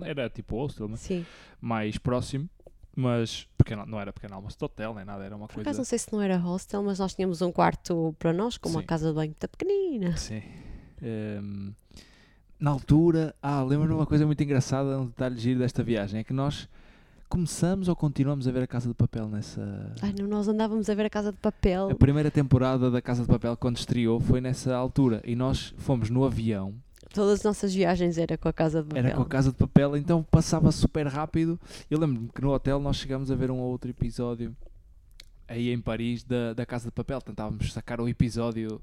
Era tipo hostel, mas Sim. mais próximo, mas pequeno, não era pequeno almoço de hotel nem nada, era uma Por coisa. acaso não sei se não era hostel, mas nós tínhamos um quarto para nós, com uma Sim. casa de banho muito pequenina. Sim. Ehm, na altura, ah, lembro-me de uma coisa muito engraçada, um detalhe giro desta viagem, é que nós começamos ou continuamos a ver a Casa de Papel nessa. Ai, não, nós andávamos a ver a casa de papel. A primeira temporada da Casa de Papel, quando estreou, foi nessa altura. E nós fomos no avião, Todas as nossas viagens era com a casa de papel. era com a Casa de Papel, então passava super rápido. Eu lembro-me que no hotel nós chegámos a ver um ou outro episódio aí em Paris da, da Casa de Papel. Tentávamos sacar o episódio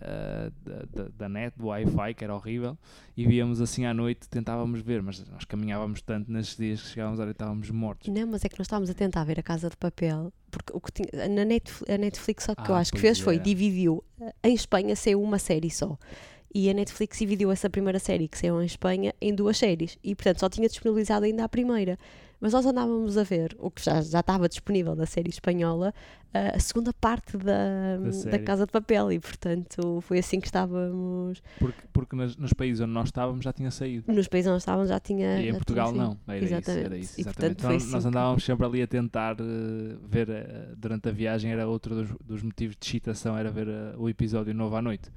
ah, da, da, da net, do Wi-Fi, que era horrível, e víamos assim à noite, tentávamos ver, mas nós caminhávamos tanto nesses dias que chegávamos ali e estávamos mortos. Não, mas é que nós estávamos a tentar ver a Casa de Papel, porque o que tinha, na Netflix, a Netflix só que eu Ah, acho que fez foi dividiu, eh, em Espanha saiu uma série só. E a Netflix dividiu essa primeira série que saiu em Espanha em duas séries. E portanto só tinha disponibilizado ainda a primeira. Mas nós andávamos a ver o que já, já estava disponível da série espanhola, a segunda parte da, da, série. Casa de Papel. E portanto foi assim que estávamos. Porque, porque nas- nos países onde nós estávamos já tinha saído. Nos países onde nós estávamos já tinha. E em Portugal não, era Exatamente. isso, era isso, E, exatamente. portanto, foi Então, nós assim que- andávamos sempre ali a tentar eh, ver eh, durante a viagem, era outro dos, dos motivos de excitação, era ver eh, o episódio novo à noite.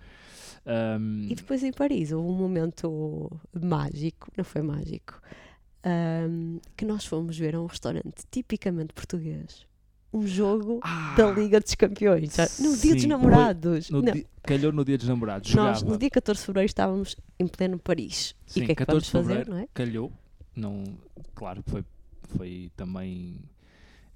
Ahm, E depois em Paris houve um momento mágico, não foi mágico, ahm, que nós fomos ver a um restaurante tipicamente português. Um jogo ah, da Liga dos Campeões, no dia dos namorados. no di- calhou no dia dos namorados, nós, jogava. no dia 14 de fevereiro, estávamos em pleno Paris. Sim, e o que é que 14 vamos fazer, não é? calhou, não, claro que foi, foi também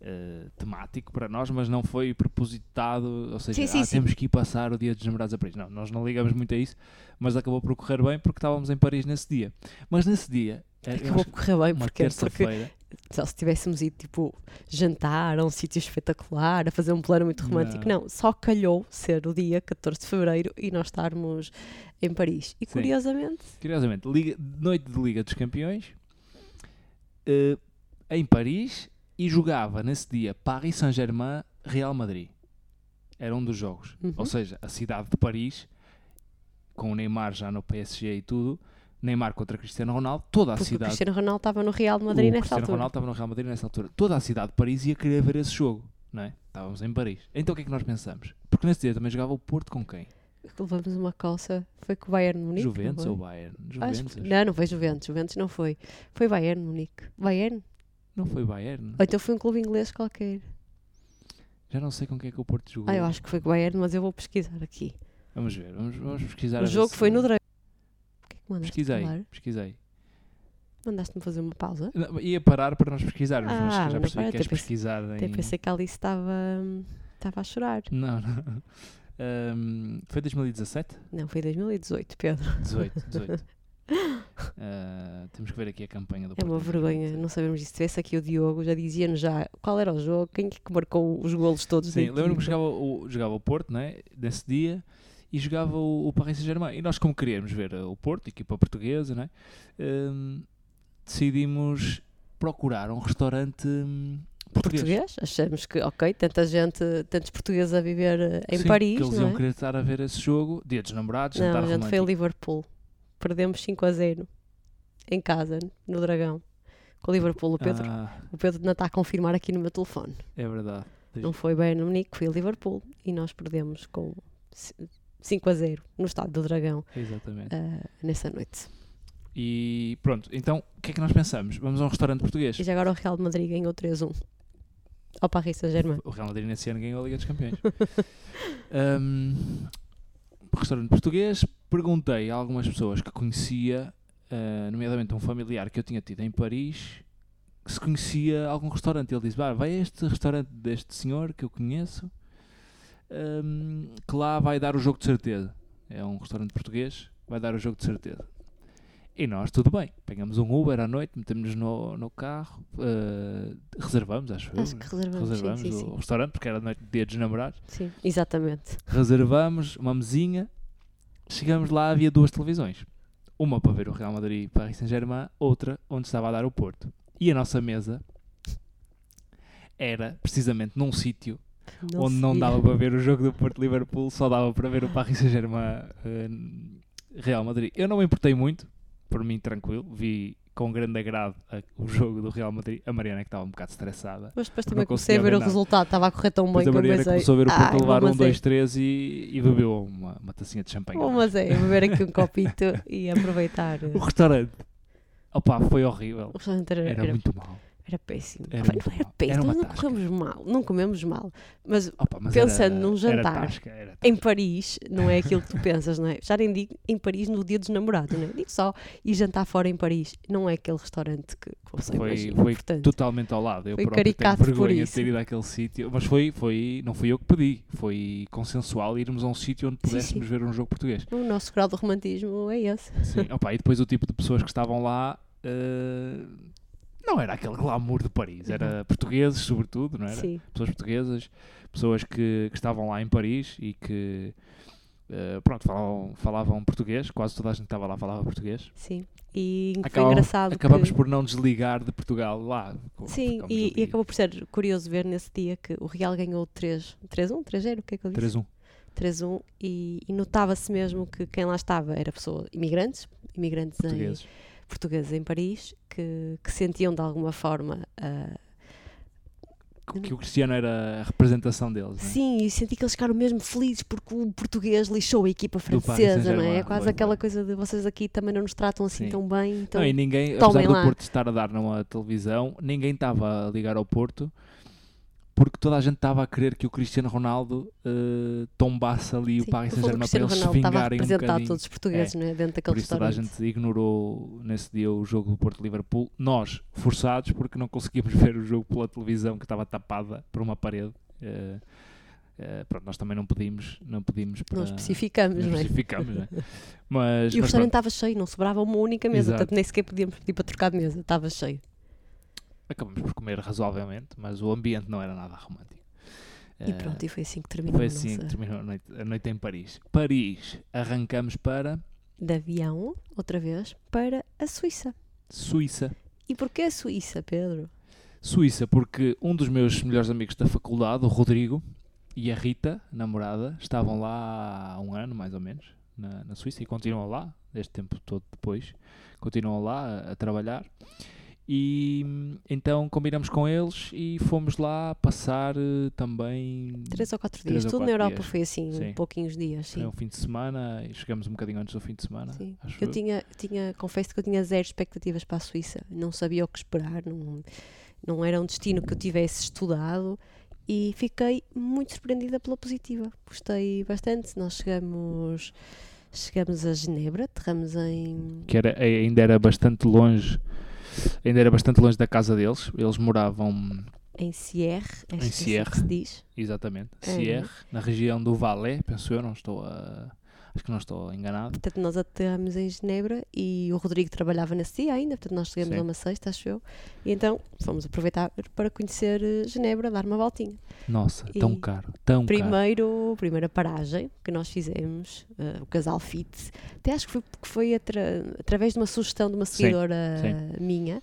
eh, temático para nós, mas não foi propositado, ou seja, Sim, sim, ah, sim. temos que ir passar o dia dos namorados a Paris. Não, nós não ligamos muito a isso, mas acabou por correr bem porque estávamos em Paris nesse dia. Mas nesse dia, eh, Acabou por correr bem, porque, porque terça-feira, só se tivéssemos ido tipo jantar a um sítio espetacular, a fazer um plano muito romântico. Não. Não, só calhou ser o dia 14 de fevereiro e nós estarmos em Paris. E curiosamente, curiosamente, Liga- noite de Liga dos Campeões, eh, em Paris, e jogava nesse dia Paris Saint-Germain Real Madrid. Era um dos jogos. Uhum. Ou seja, a cidade de Paris, com o Neymar já no PSG e tudo, Neymar contra Cristiano Ronaldo, toda a porque o cidade. Cristiano Ronaldo estava no Real Madrid o nessa Cristiano altura. Ronaldo estava no Real Madrid nessa altura. Toda a cidade de Paris ia querer ver esse jogo, não é? Estávamos em Paris. Então o que é que nós pensamos? Porque nesse dia também jogava o Porto com quem? Levamos uma coça, foi com o Bayern Munique. Juventus ou? Bayern? Acho Juventus. que- não, não foi Juventus, Juventus não foi. Foi Bayern Munique. Bayern? Não foi Bayern? Ou então foi um clube inglês qualquer. Já não sei com quem é que o Porto jogou. Ah, eu acho que foi Bayern, mas eu vou pesquisar aqui. Vamos ver, vamos, vamos pesquisar. O jogo foi no Dragão. O que é que mandaste Pesquisei, falar? pesquisei. Mandaste-me fazer uma pausa? Não, ia parar para nós pesquisarmos, Ah, mas já percebi para, que queres pesquisar Até em... pensei que a Alice estava estava a chorar. Não, não. Ahm, *laughs* foi 2017? Não, foi 2018, Pedro. 18, 18. *laughs* Ah, temos que ver aqui a campanha do É uma vergonha 2017. não sabermos isso. Se tivesse aqui o Diogo, já dizia-nos já qual era o jogo, quem que marcou os golos todos. Sim, lembro-me que jogava o, jogava o Porto, né? Nesse dia, e jogava o, o Paris Saint-Germain. E nós, como queríamos ver uh, o Porto, equipa portuguesa, né? Ahm, decidimos procurar um restaurante hum, português. Português? Achamos que, ok, tanta gente, tantos portugueses a viver eh, em Sim, Paris, que eles não iam é? querer estar a ver esse jogo, dia dos namorados, Não, a gente foi a. Liverpool. Perdemos 5 a 0 em casa, no Dragão. Com o Liverpool, o Pedro, Ah, o Pedro não está a confirmar aqui no meu telefone. é verdade. Não foi Bayern de Munique, foi a Liverpool. E nós perdemos com 5 a 0 no estádio do Dragão Exatamente. eh, nessa noite. E pronto, então o que é que nós pensamos? Vamos a um restaurante português. E já agora o Real de Madrid ganhou 3-1 ao Paris Saint-Germain. O Real Madrid nesse ano ganhou a Liga dos Campeões. *laughs* um, restaurante português. Perguntei a algumas pessoas que conhecia, uh, nomeadamente um familiar que eu tinha tido em Paris, se conhecia algum restaurante. Ele disse: "Bah, vai a este restaurante deste senhor que eu conheço, um, que lá vai dar o jogo de certeza. É um restaurante português, vai dar o jogo de certeza. E nós, tudo bem, pegamos um Uber à noite, metemos no, no carro, uh, reservamos, acho eu. Acho que reservamos, Reservamos sim, sim, o sim. restaurante, porque era noite de dia dos namorados. Sim, exatamente. Reservamos uma mesinha. Chegamos lá, havia duas televisões. Uma para ver o Real Madrid e Paris Saint-Germain, outra onde estava a dar o Porto. E a nossa mesa era precisamente num sítio onde não dava para ver o jogo do Porto Liverpool, só dava para ver o Paris Saint-Germain eh, Real Madrid. Eu não me importei muito, por mim tranquilo, vi com grande agrado a- o jogo do Real Madrid. A Mariana que estava um bocado estressada. Mas depois também comecei a ver o resultado, estava a correr tão bem que a eu Mariana pensei, começou a ver o Porto "Ai, a levar um, fazer." dois, três e, e bebeu uma, uma tacinha de champanhe. Bom, mas é, beber aqui um copito e aproveitar. *laughs* O restaurante, opá, foi horrível. O restaurante era, Era era, muito mau. Era péssimo. era muito era péssimo. Era não tasca. comemos mal, não comemos mal. Mas Opa, mas Pensando era- num jantar, tasca, era em tasca. Paris, não é aquilo que tu pensas, não é? Já nem digo em Paris no dia dos namorados, não é? Digo só ir jantar fora em Paris. Não é aquele restaurante que, que você Foi, imagina. foi Portanto, totalmente ao lado. Eu foi próprio tenho vergonha de ter ido àquele sítio. Mas foi, foi, não fui eu que pedi. Foi consensual irmos a um sítio onde Sim, pudéssemos ver um jogo português. o nosso grau de romantismo é esse. Sim. Opa, e depois o tipo de pessoas que estavam lá eh, não era aquele glamour de Paris. Era portugueses, sobretudo, não era? Sim, Pessoas portuguesas, pessoas que, que estavam lá em Paris e que eh, pronto, falavam, falavam português. Quase toda a gente que estava lá falava português. sim. E foi Acabamos- engraçado Acabamos que... por não desligar de Portugal lá. Sim, e, e acabou por ser curioso ver nesse dia que o Real ganhou 3 3-1, 3-0, o que é que eu disse? 3-1. 3-1 e, e notava-se mesmo que quem lá estava era pessoa, imigrantes, imigrantes em, Portugueses. em Paris, que, que sentiam de alguma forma ah, Que- o Cristiano era a representação deles. é? Sim, e senti que eles ficaram mesmo felizes porque o português lixou a equipa francesa, não é? É quase aquela coisa de vocês aqui também não nos tratam assim Sim. tão bem. Então, não, e ninguém, apesar do lá. Porto estar a dar numa televisão, ninguém estava a ligar ao Porto porque toda a gente estava a querer que o Cristiano Ronaldo eh, tombasse ali o sim, Paris o Saint-Germain para eles se Ronaldo vingarem um bocadinho. todos os portugueses, não é? Dentro daquele Por isso toda a gente ignorou nesse dia o jogo do Porto-Liverpool. Nós, forçados, porque não conseguíamos *laughs* ver o jogo pela televisão que estava tapada por uma parede. Eh, eh, pronto, nós também não pedimos, não pedimos para... Não especificamos, não é? especificamos, não é? *laughs* Mas, E o restaurante estava cheio, não sobrava uma única mesa, Exato. portanto nem sequer podíamos pedir para trocar de mesa, estava cheio. Acabamos por comer razoavelmente, mas o ambiente não era nada romântico. E Eh, pronto, e foi assim que terminou Foi assim que terminou a noite, a noite em Paris. Paris, arrancamos para de avião, outra vez, para a Suíça. Suíça. E porquê a Suíça, Pedro? Suíça, porque um dos meus melhores amigos da faculdade, o Rodrigo, e a Rita, namorada, estavam lá há um ano, mais ou menos, na, na Suíça, e continuam lá, este tempo todo depois, continuam lá a, a trabalhar. E então combinamos com eles e fomos lá passar eh, também Três ou quatro dias. ou Tudo na Europa dias. foi assim, Sim. pouquinhos dias, sim. foi um fim de semana e chegamos um bocadinho antes do fim de semana. Sim. acho Eu eu. tinha, tinha, confesso que eu tinha zero expectativas para a Suíça. Não sabia o que esperar, não, não era um destino que eu tivesse estudado e fiquei muito surpreendida pela positiva. Gostei bastante. Nós chegamos, chegamos a Genebra, aterramos em. que era, ainda era bastante longe ainda era bastante longe da casa deles eles moravam Em Sierre, acho que é assim Sierre. que se diz. exatamente É. Sierre na região do Valais penso eu não estou a acho que não estou enganado Portanto, nós aterramos em Genebra e o Rodrigo trabalhava nesse dia ainda, portanto, nós chegamos Sim. a uma sexta, acho eu. E então fomos aproveitar para conhecer eh, Genebra, dar uma voltinha. nossa E tão caro tão caro Primeiro, primeira paragem que nós fizemos, eh, o casal Fit, até acho que foi, que foi atra- através de uma sugestão de uma Sim, seguidora sim. minha.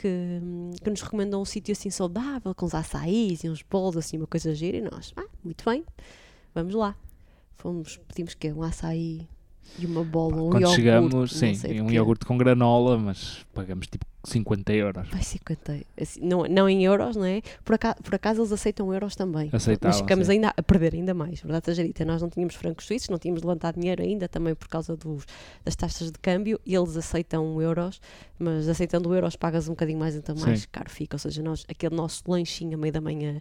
Que, que nos recomendou um sítio assim saudável, com uns açaís e uns bolos, assim, uma coisa gira, e nós, ah, muito bem, vamos lá. Fomos, pedimos que um açaí e uma bola, um quando iogurte, chegamos sim um iogurte com granola mas pagamos tipo 50 euros Vai 50, assim, não, não em euros, não é? Por acaso, por acaso eles aceitam euros também. Aceitavam, Mas ficamos sim. ainda a perder ainda mais, verdade seja dita. Nós não tínhamos francos suíços, não tínhamos levantado dinheiro ainda, também por causa dos, das taxas de câmbio. E eles aceitam euros, mas aceitando euros pagas um bocadinho mais, então mais Sim. caro fica. Ou seja, nós, aquele nosso lanchinho a meio da manhã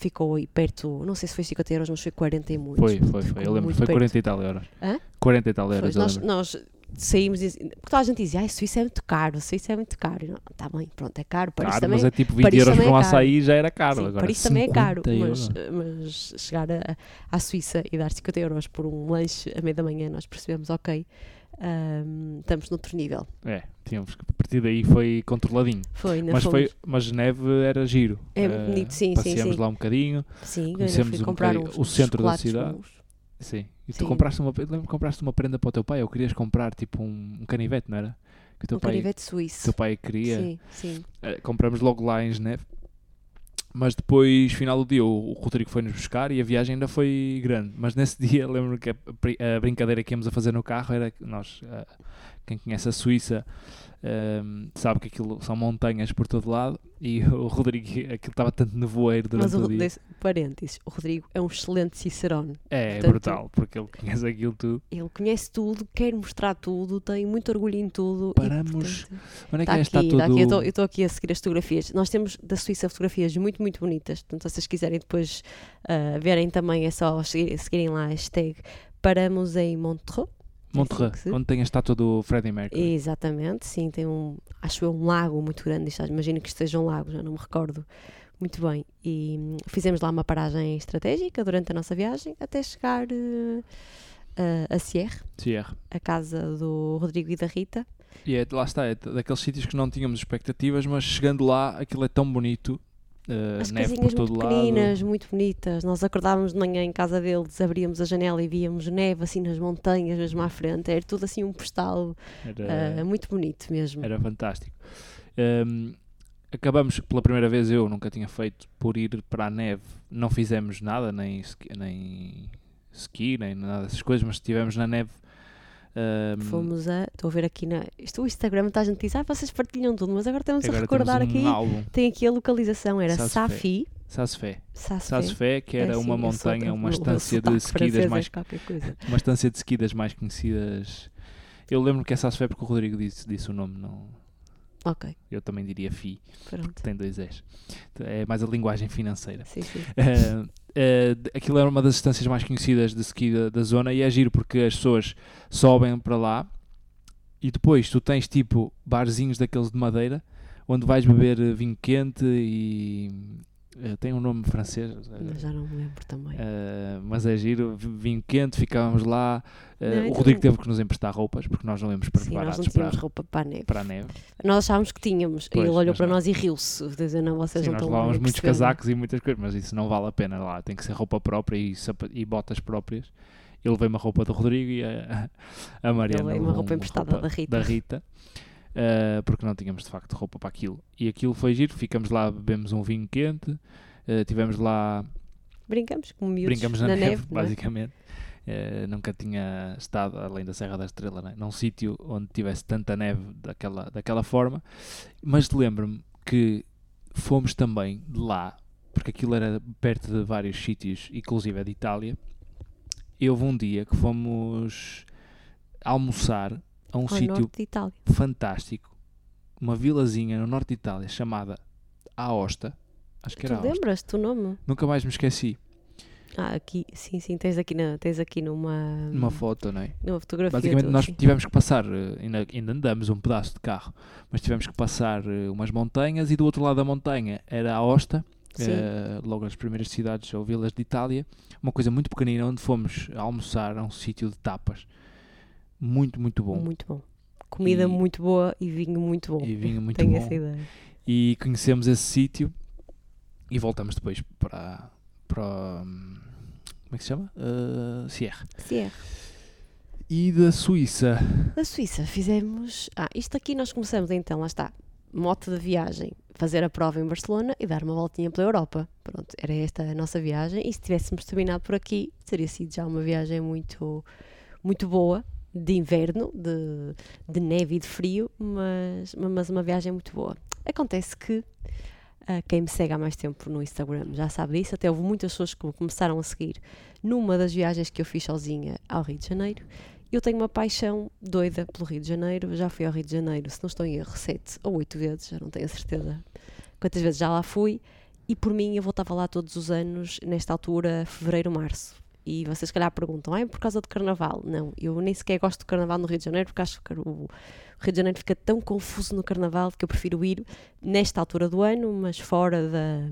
ficou aí perto, não sei se foi 50 euros, mas foi 40 e muitos. foi foi foi eu lembro muito foi perto. 40 e tal euros Hã? 40 e tal euros eu nós, nós saímos e porque toda a gente dizia, ai, Suíça é muito caro, Suíça é muito caro. E não, tá bem, pronto, é caro, Paris Caro, também mas é tipo 20 Paris euros por um é açaí já era caro Sim, agora Paris também é caro, 50 mas, mas chegar a, à Suíça e dar 50 euros por um lanche a meia da manhã, nós percebemos, ok, ahm, estamos noutro nível. É, tínhamos que, a partir daí foi controladinho. Foi, Mas, fomos, foi, mas Geneve era giro. É Eh, bonito, sim, sim, Passeamos sim. lá um bocadinho. sim, conhecemos um comprar bocadinho uns, o centro da cidade. Sim. E tu Sim. compraste uma, lembro que compraste uma prenda para o teu pai, ou querias comprar tipo um, um canivete, não era? Que o teu, Um pai, canivete o suíço. teu pai queria. Sim, sim. Eh, compramos logo lá em Geneve. Mas depois, final do dia, o, o Rodrigo foi-nos buscar e a viagem ainda foi grande. Mas nesse *laughs* dia, lembro-me que a, a brincadeira que íamos a fazer no carro era que nós, eh, quem conhece a Suíça, ehm, sabe que aquilo são montanhas por todo lado. E *laughs* o Rodrigo, aquilo estava tanto nevoeiro durante Mas o, o dia. parênteses, o Rodrigo é um excelente cicerone. É, portanto- brutal, porque ele conhece aquilo tudo. Ele conhece tudo, quer mostrar tudo, tem muito orgulho em tudo. e, Paramos- portanto, Onde é que Está é a aqui, está aqui. do... Eu estou aqui a seguir as fotografias. Nós temos da Suíça fotografias muito, muito bonitas. Portanto, se vocês quiserem depois ah, verem também, é só seguir- seguirem lá a hashtag Paramos em Montreux. Montreux, assim onde tem a estátua do Freddie Mercury. Exatamente, sim, tem um, acho eu, um lago muito grande. Imagino que esteja um lago, já não me recordo muito bem. E hum, fizemos lá uma paragem estratégica durante a nossa viagem até chegar eh, a- a Sierre, Sierra. a casa do Rodrigo e da Rita. E é, lá está, é daqueles sítios que não tínhamos expectativas, mas chegando lá, aquilo é tão bonito. Eh, As neve por casinhas todo muito lado. pequeninas, muito bonitas. Nós acordávamos de manhã em casa deles, abríamos a janela e víamos neve assim nas montanhas, mesmo à frente. Era tudo assim um postal Era, ah, muito bonito mesmo. era fantástico. Ehm, acabamos pela primeira vez, eu nunca tinha feito, por ir para a neve. Não fizemos nada, nem ski, nem, ski, nem nada dessas coisas, mas estivemos na neve. Ehm, Fomos a. Estou a ver aqui na. Isto, o Instagram está a gente diz, ah, vocês partilham tudo, mas agora estamos a agora recordar temos um aqui. álbum, Tem aqui a localização, era. Safi. Sassfé. Sassfé. Que É era assim, uma eu sou- montanha, o uma estância de sotaque ski francês das é mais uma estância de ski das mais conhecidas. Eu lembro que é Sassfé porque o Rodrigo disse, disse o nome, não, Ok, eu também diria FI, tem dois S. É mais a linguagem financeira. Sim, sim. *laughs* Eh, eh, aquilo era uma das estâncias mais conhecidas de ski da, da zona e é giro porque as pessoas sobem para lá e depois tu tens tipo barzinhos daqueles de madeira onde vais beber eh, vinho quente e eh, tem um nome francês Mas já não me lembro também. eh, mas é giro, vi- vinho quente, ficávamos lá eh, Não, o então- Rodrigo teve que nos emprestar roupas porque nós não íamos Sim, nós preparados não tínhamos para, roupa para a neve. para a neve Nós achávamos que tínhamos. Pois, e ele olhou para não. nós e riu-se. Dizendo, não, vocês Sim, não nós estão levávamos muitos casacos e muitas coisas, mas isso não vale a pena lá. Tem que ser roupa própria e, e botas próprias. Eu levei uma roupa do Rodrigo e a, a Mariana levei uma roupa emprestada da Rita. da Rita, eh, porque não tínhamos de facto roupa para aquilo. E aquilo foi giro. Ficamos lá, bebemos um vinho quente, eh, tivemos lá, Brincamos com miúdos brincamos na, na, neve, não é? basicamente. Eh, nunca tinha estado, além da Serra da Estrela, né, num sítio onde tivesse tanta neve daquela, daquela forma. Mas lembro-me que fomos também de lá, porque aquilo era perto de vários sítios, inclusive é de Itália. E houve um dia que fomos almoçar a um sítio fantástico, uma vilazinha no norte de Itália chamada Aosta. Acho que Tu era Aosta. lembras-te o nome? Nunca mais me esqueci. Ah, aqui, sim, sim, tens aqui, na, tens aqui numa, Numa foto, não é? numa fotografia. Basicamente, tudo, nós sim. tivemos que passar, eh, ainda, ainda andamos um pedaço de carro, mas tivemos que passar eh, umas montanhas e do outro lado da montanha era a Osta, Sim. eh, logo as primeiras cidades ou vilas de Itália, uma coisa muito pequenina onde fomos almoçar a um sítio de tapas. Muito, muito bom. Muito bom. Comida E- muito boa e vinho muito bom. E vinho muito Tenho bom. essa ideia. E conhecemos esse sítio e voltamos depois para, para hum, como é que se chama? Uh, Sierra. Sierra. E da Suíça, Da Suíça fizemos. Ah, isto aqui nós começamos então, lá está. Moto de viagem, fazer a prova em Barcelona e dar uma voltinha pela Europa. Pronto, era esta a nossa viagem. E se tivéssemos terminado por aqui, teria sido já uma viagem muito, muito boa, de inverno, de, de neve e de frio, mas, mas uma viagem muito boa. Acontece que ah, quem me segue há mais tempo no Instagram já sabe disso, até houve muitas pessoas que me começaram a seguir numa das viagens que eu fiz sozinha ao Rio de Janeiro. Eu tenho uma paixão doida pelo Rio de Janeiro. Já fui ao Rio de Janeiro, se não estou em erro, sete ou oito vezes, já não tenho a certeza quantas vezes já lá fui. E por mim, eu voltava lá todos os anos, nesta altura, fevereiro, março. E vocês, se calhar, perguntam, ah, é por causa do carnaval? Não, eu nem sequer gosto do carnaval no Rio de Janeiro, porque acho que o Rio de Janeiro fica tão confuso no carnaval que eu prefiro ir nesta altura do ano, mas fora da,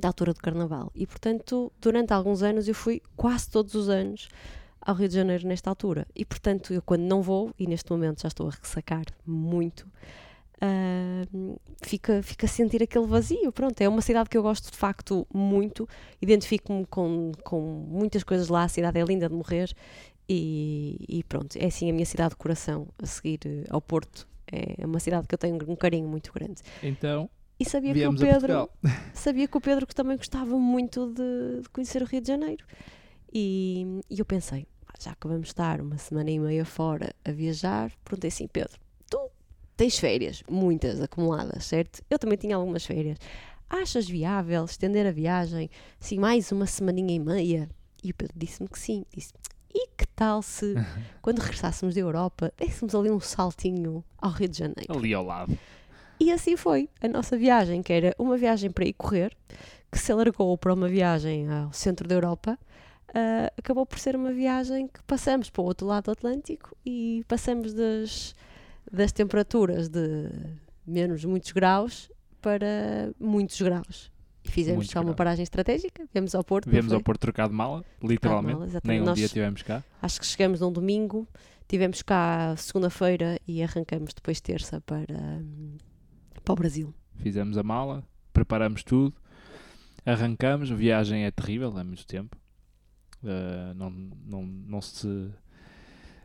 da altura do carnaval. E, portanto, durante alguns anos, eu fui quase todos os anos ao Rio de Janeiro nesta altura. E portanto, eu quando não vou, e neste momento já estou a ressacar muito, ahm, fica, fica a sentir aquele vazio. Pronto, é uma cidade que eu gosto de facto muito, identifico-me com, com muitas coisas lá, a cidade é linda de morrer e, e pronto, é assim a minha cidade de coração, a seguir eh, ao Porto. É uma cidade que eu tenho um carinho muito grande. Então, E sabia que o Pedro *laughs* *laughs* sabia que o Pedro que também gostava muito de, de conhecer o Rio de Janeiro. E, e eu pensei, "Ah, já que vamos estar uma semana e meia fora a viajar, perguntei assim, Pedro, tens férias, muitas acumuladas, certo? Eu também tinha algumas férias. Achas viável estender a viagem, assim, mais uma semaninha e meia? E o Pedro disse-me que sim. Disse, e que tal se, *laughs* quando regressássemos da Europa, dessemos ali um saltinho ao Rio de Janeiro? Ali ao lado. E assim foi a nossa viagem, que era uma viagem para ir correr, que se alargou para uma viagem ao centro da Europa, ah, acabou por ser uma viagem que passamos para o outro lado do Atlântico e passamos das, das temperaturas de menos muitos graus para muitos graus. E fizemos Muitos só uma paragem estratégica, viemos ao Porto. Viemos ao Porto trocar de mala, literalmente. mala, Nem um Nós- dia tivemos cá. Acho que chegamos num domingo, tivemos cá segunda-feira e arrancamos depois terça para, hum, para o Brasil. Fizemos a mala, preparamos tudo, arrancamos. A viagem é terrível, é muito tempo. Uh, não, não, não se.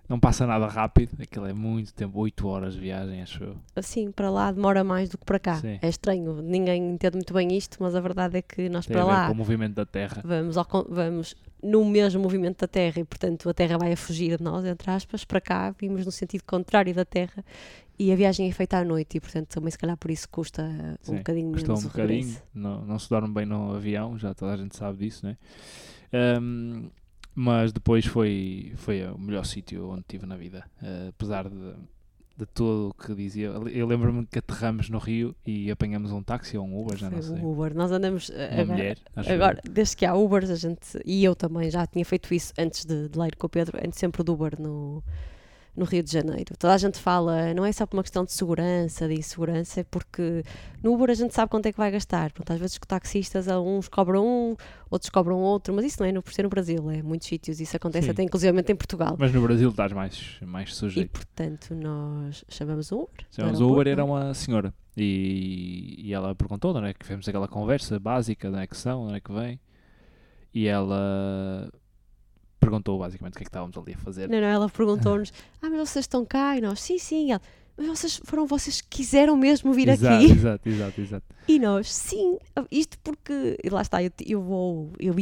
Não passa nada rápido, aquilo é muito tempo, 8 horas de viagem, acho eu. assim, para lá demora mais do que para cá. Sim. É estranho, ninguém entende muito bem isto, mas a verdade é que nós Tem para lá com o movimento da Terra. vamos, ao vamos no mesmo movimento da Terra e, portanto, a Terra vai a fugir de nós, entre aspas, para cá vimos no sentido contrário da Terra e a viagem é feita à noite e, portanto, também se calhar por isso custa um Sim, bocadinho Custou menos um o bocadinho, não, não se dorme bem no avião, já toda a gente sabe disso, né? Um, mas depois foi, foi o melhor sítio onde estive na vida, eh, apesar de, de tudo o que dizia. Eu lembro-me que aterramos no Rio e apanhamos um táxi ou um Uber, já não sei. o Uber. Nós andamos Uma agora, mulher, agora desde que há Ubers, a gente, e eu também já tinha feito isso antes de, de lá ir com o Pedro, ando sempre de Uber no, no Rio de Janeiro. Toda a gente fala, não é só por uma questão de segurança, de insegurança, é porque no Uber a gente sabe quanto é que vai gastar. Pronto, às vezes com taxistas, uns cobram um, outros cobram outro, mas isso não é no, por ser no Brasil, é muitos sítios, isso acontece Sim. até inclusivamente em Portugal. Mas no Brasil estás mais, mais E sujeito. portanto nós chamamos o Uber. Chamamos o Uber, era não uma senhora. E, e ela perguntou onde é que fizemos aquela conversa básica, de onde é que são, de onde é que vem. E ela perguntou basicamente o que é que estávamos ali a fazer. Não, não, ela perguntou-nos: *laughs* Ah, mas vocês estão cá? E nós, sim, sim. Ela, mas vocês foram vocês que quiseram mesmo vir exato, aqui? exato, exato, exato. E nós, sim. Isto porque, lá está, eu, eu vou, eu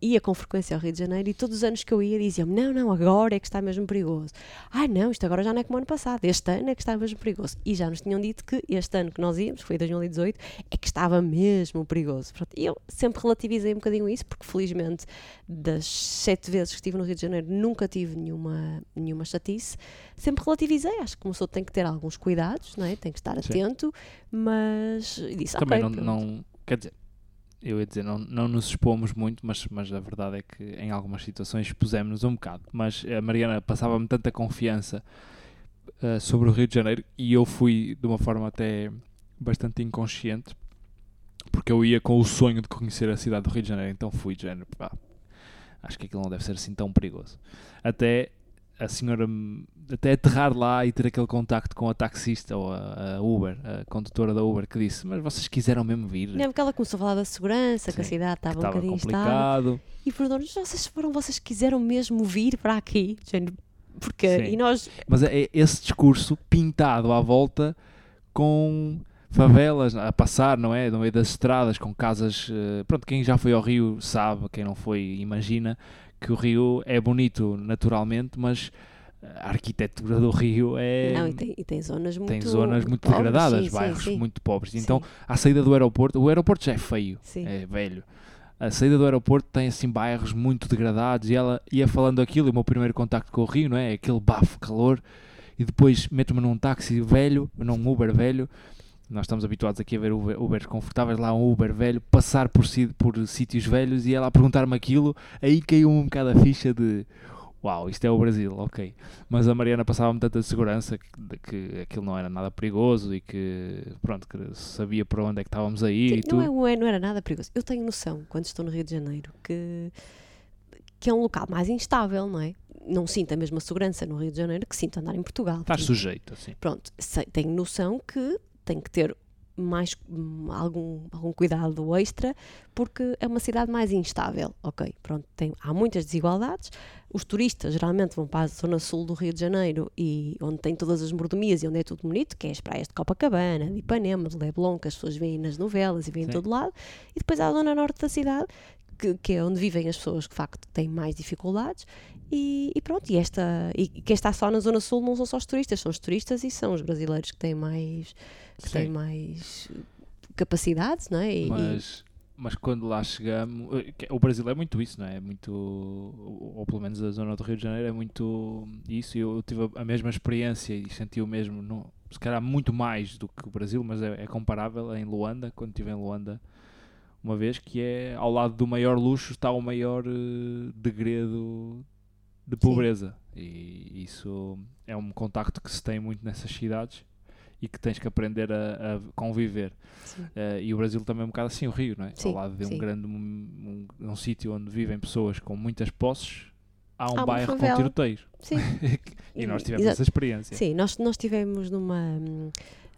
ia, com frequência ao Rio de Janeiro e todos os anos que eu ia diziam-me: Não, não, agora é que está mesmo perigoso. Ah, não, isto agora já não é como ano passado. Este ano é que está mesmo perigoso. E já nos tinham dito que este ano que nós íamos, foi 2018, é que estava mesmo perigoso. Pronto, e eu sempre relativizei um bocadinho isso, porque felizmente das sete vezes que estive no Rio de Janeiro nunca tive nenhuma, nenhuma chatice. Sempre relativizei, acho que pessoa tem que ter alguns cuidados, não é? tem que estar Sim. atento, mas disse, Também "Ok, não, pronto." não. Quer dizer, eu ia dizer, não, não nos expomos muito, mas, mas a verdade é que em algumas situações expusemos-nos um bocado. Mas a Mariana passava-me tanta confiança eh, sobre o Rio de Janeiro e eu fui de uma forma até bastante inconsciente, porque eu ia com o sonho de conhecer a cidade do Rio de Janeiro, então fui de género, pá, acho que aquilo não deve ser assim tão perigoso. Até a senhora, até aterrar lá e ter aquele contacto com a taxista ou a, a Uber, a condutora da Uber, que disse: Mas vocês quiseram mesmo vir? Não, porque ela começou a falar da segurança, que a Sim, cidade estava um estava bocadinho complicado. E perguntou-nos, vocês foram, vocês quiseram mesmo vir para aqui? Porque, Sim. e nós, Mas é esse discurso pintado à volta com favelas a passar, não é? No meio das estradas, com casas. eh, Pronto, quem já foi ao Rio sabe, quem não foi, imagina que o Rio é bonito naturalmente, mas a arquitetura do Rio é. não, e tem, e tem zonas muito tem zonas muito pobres, degradadas, sim, sim, bairros sim. muito pobres. Sim, Então, à saída do aeroporto, o aeroporto já é feio, sim. é velho. A saída do aeroporto tem assim bairros muito degradados e ela ia falando aquilo e o meu primeiro contacto com o Rio, não é? Aquele bafo, calor e depois meto-me num táxi velho, num Uber velho. Nós estamos habituados aqui a ver Uber, Ubers confortáveis, lá um Uber velho, passar por, por sítios velhos e ela perguntar-me aquilo, aí caiu um bocado a ficha de uau, isto é o Brasil, ok. Mas a Mariana passava-me tanta segurança que, de que aquilo não era nada perigoso e que, pronto, que sabia para onde é que estávamos a ir Sim, e não, é, não é- não era nada perigoso. Eu tenho noção, quando estou no Rio de Janeiro, que, que é um local mais instável, não é? Não sinto a mesma segurança no Rio de Janeiro que sinto andar em Portugal. Estás sujeito, assim. Pronto, sei- tenho noção que tem que ter mais algum, algum cuidado extra porque é uma cidade mais instável. Ok, pronto, tem, há muitas desigualdades. Os turistas geralmente vão para a zona sul do Rio de Janeiro e onde tem todas as mordomias e onde é tudo bonito, que é as praias de Copacabana, de Ipanema, de Leblon, que as pessoas veem nas novelas e veem em Sim. todo lado. E depois há a zona norte da cidade, que, que é onde vivem as pessoas que de facto têm mais dificuldades. E, e pronto, e, esta, e quem está só na zona sul não são só os turistas, são os turistas e são os brasileiros que têm mais, que Sim. mais capacidades, não é? E- Mas, mas quando lá chegamos, eh, que- o Brasil é muito isso, não é? É muito, ou pelo menos a zona do Rio de Janeiro é muito isso. Eu, tive a, mesma experiência e senti o mesmo, não, se calhar muito mais do que o Brasil, mas é, é comparável em Luanda, quando estive em Luanda uma vez, que é ao lado do maior luxo está o maior eh, degredo de pobreza. E isso é um contacto que se tem muito nessas cidades e que tens que aprender a, a conviver. Eh, e o Brasil também é um bocado assim, o Rio, não é? Sim, Ao lado de um sim. grande um, um, um sítio onde vivem pessoas com muitas posses, há um Há bairro com favela. tiroteios. Sim. *laughs* e nós tivemos exato. essa experiência. Sim, nós, nós tivemos numa.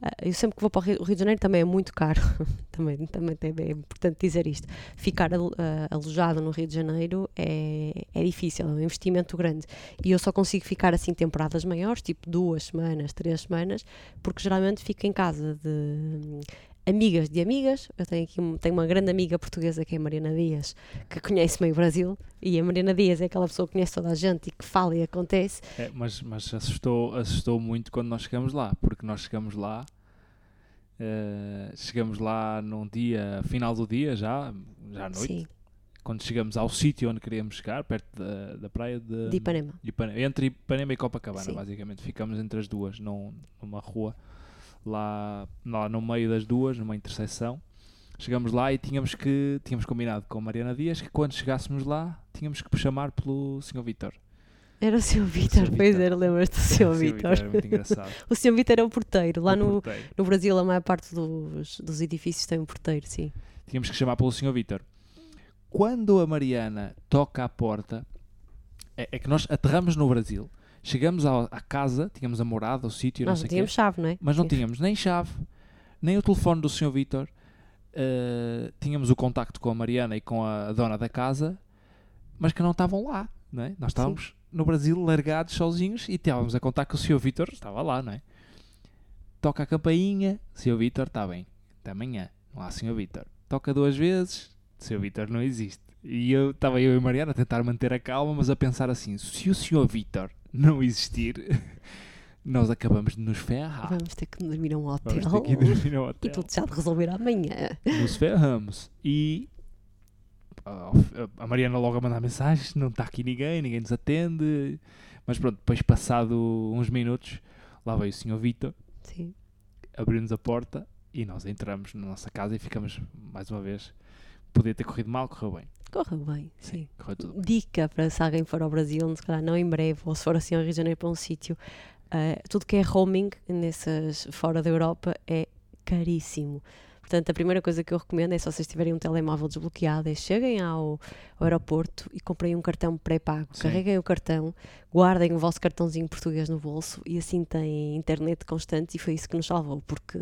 Ah, Eu sempre que vou para o Rio, de Janeiro também é muito caro, *laughs* também, também é importante dizer isto. Ficar ah, alojado no Rio de Janeiro é, é difícil, é um investimento grande. E eu só consigo ficar assim temporadas maiores, tipo duas semanas, três semanas, porque geralmente fico em casa de amigas de amigas. Eu tenho aqui tenho uma grande amiga portuguesa que é a Mariana Dias, que conhece meio Brasil, e a Mariana Dias é aquela pessoa que conhece toda a gente e que fala e acontece. É, mas mas assustou, assustou muito quando nós chegamos lá, porque nós chegamos lá, eh, chegamos lá num dia, final do dia já, já à noite, Sim, quando chegamos ao sítio onde queríamos chegar, perto da, da praia de, de Ipanema. Ipanema, entre Ipanema e Copacabana, Sim. basicamente. Ficamos entre as duas, num, numa rua, lá, lá no meio das duas, numa interseção. Chegamos lá e tínhamos que tínhamos combinado com a Mariana Dias que quando chegássemos lá tínhamos que chamar pelo Sr. Vitor. Era o Sr. Vitor, pois era, lembras-te do Sr. Vitor? Era. O Sr. Vitor é *laughs* o porteiro. Lá O no, porteiro. no Brasil, a maior parte dos, dos edifícios tem um porteiro, sim. Tínhamos que chamar pelo Sr. Vitor. Quando a Mariana toca à porta, é, é que nós aterramos no Brasil, chegamos à casa, tínhamos a morada, o sítio, não Nós sei não o quê. tínhamos chave, não é? Mas não Sim. tínhamos nem chave, nem o telefone do Sr. Vítor. eh, tínhamos o contacto com a Mariana e com a dona da casa, mas que não estavam lá, não é? Nós estávamos no Brasil largados sozinhos e estávamos a contar que o Sr. Vítor estava lá, não é? Toca a campainha, Sr. Vítor está bem, até amanhã, não há Sr. Vítor. Toca duas vezes, Sr. Vítor não existe. E eu estava eu e a Mariana a tentar manter a calma, mas a pensar assim: se o Sr. Vítor não existir, *laughs* nós acabamos de nos ferrar. Vamos ter que dormir a um hotel. Vamos ter que ir dormir no E hotel. tudo já de resolver amanhã. Nos ferramos. E ah, a Mariana logo a mandar mensagens, não está aqui ninguém, ninguém nos atende. Mas pronto, depois passado uns minutos, lá veio o Sr. Vitor, abriu-nos a porta e nós entramos na nossa casa e ficamos mais uma vez. Podia ter corrido mal, correu bem. Correu bem, sim. Correu bem. Dica para se alguém for ao Brasil, se calhar não em breve, ou se for assim ao Rio de Janeiro para um sítio, ah, tudo que é roaming nessas fora da Europa é caríssimo. Portanto, a primeira coisa que eu recomendo é se vocês tiverem um telemóvel desbloqueado, é cheguem ao, ao aeroporto e comprem um cartão pré-pago. Carreguem o cartão, guardem o vosso cartãozinho português no bolso e assim têm internet constante e foi isso que nos salvou, porque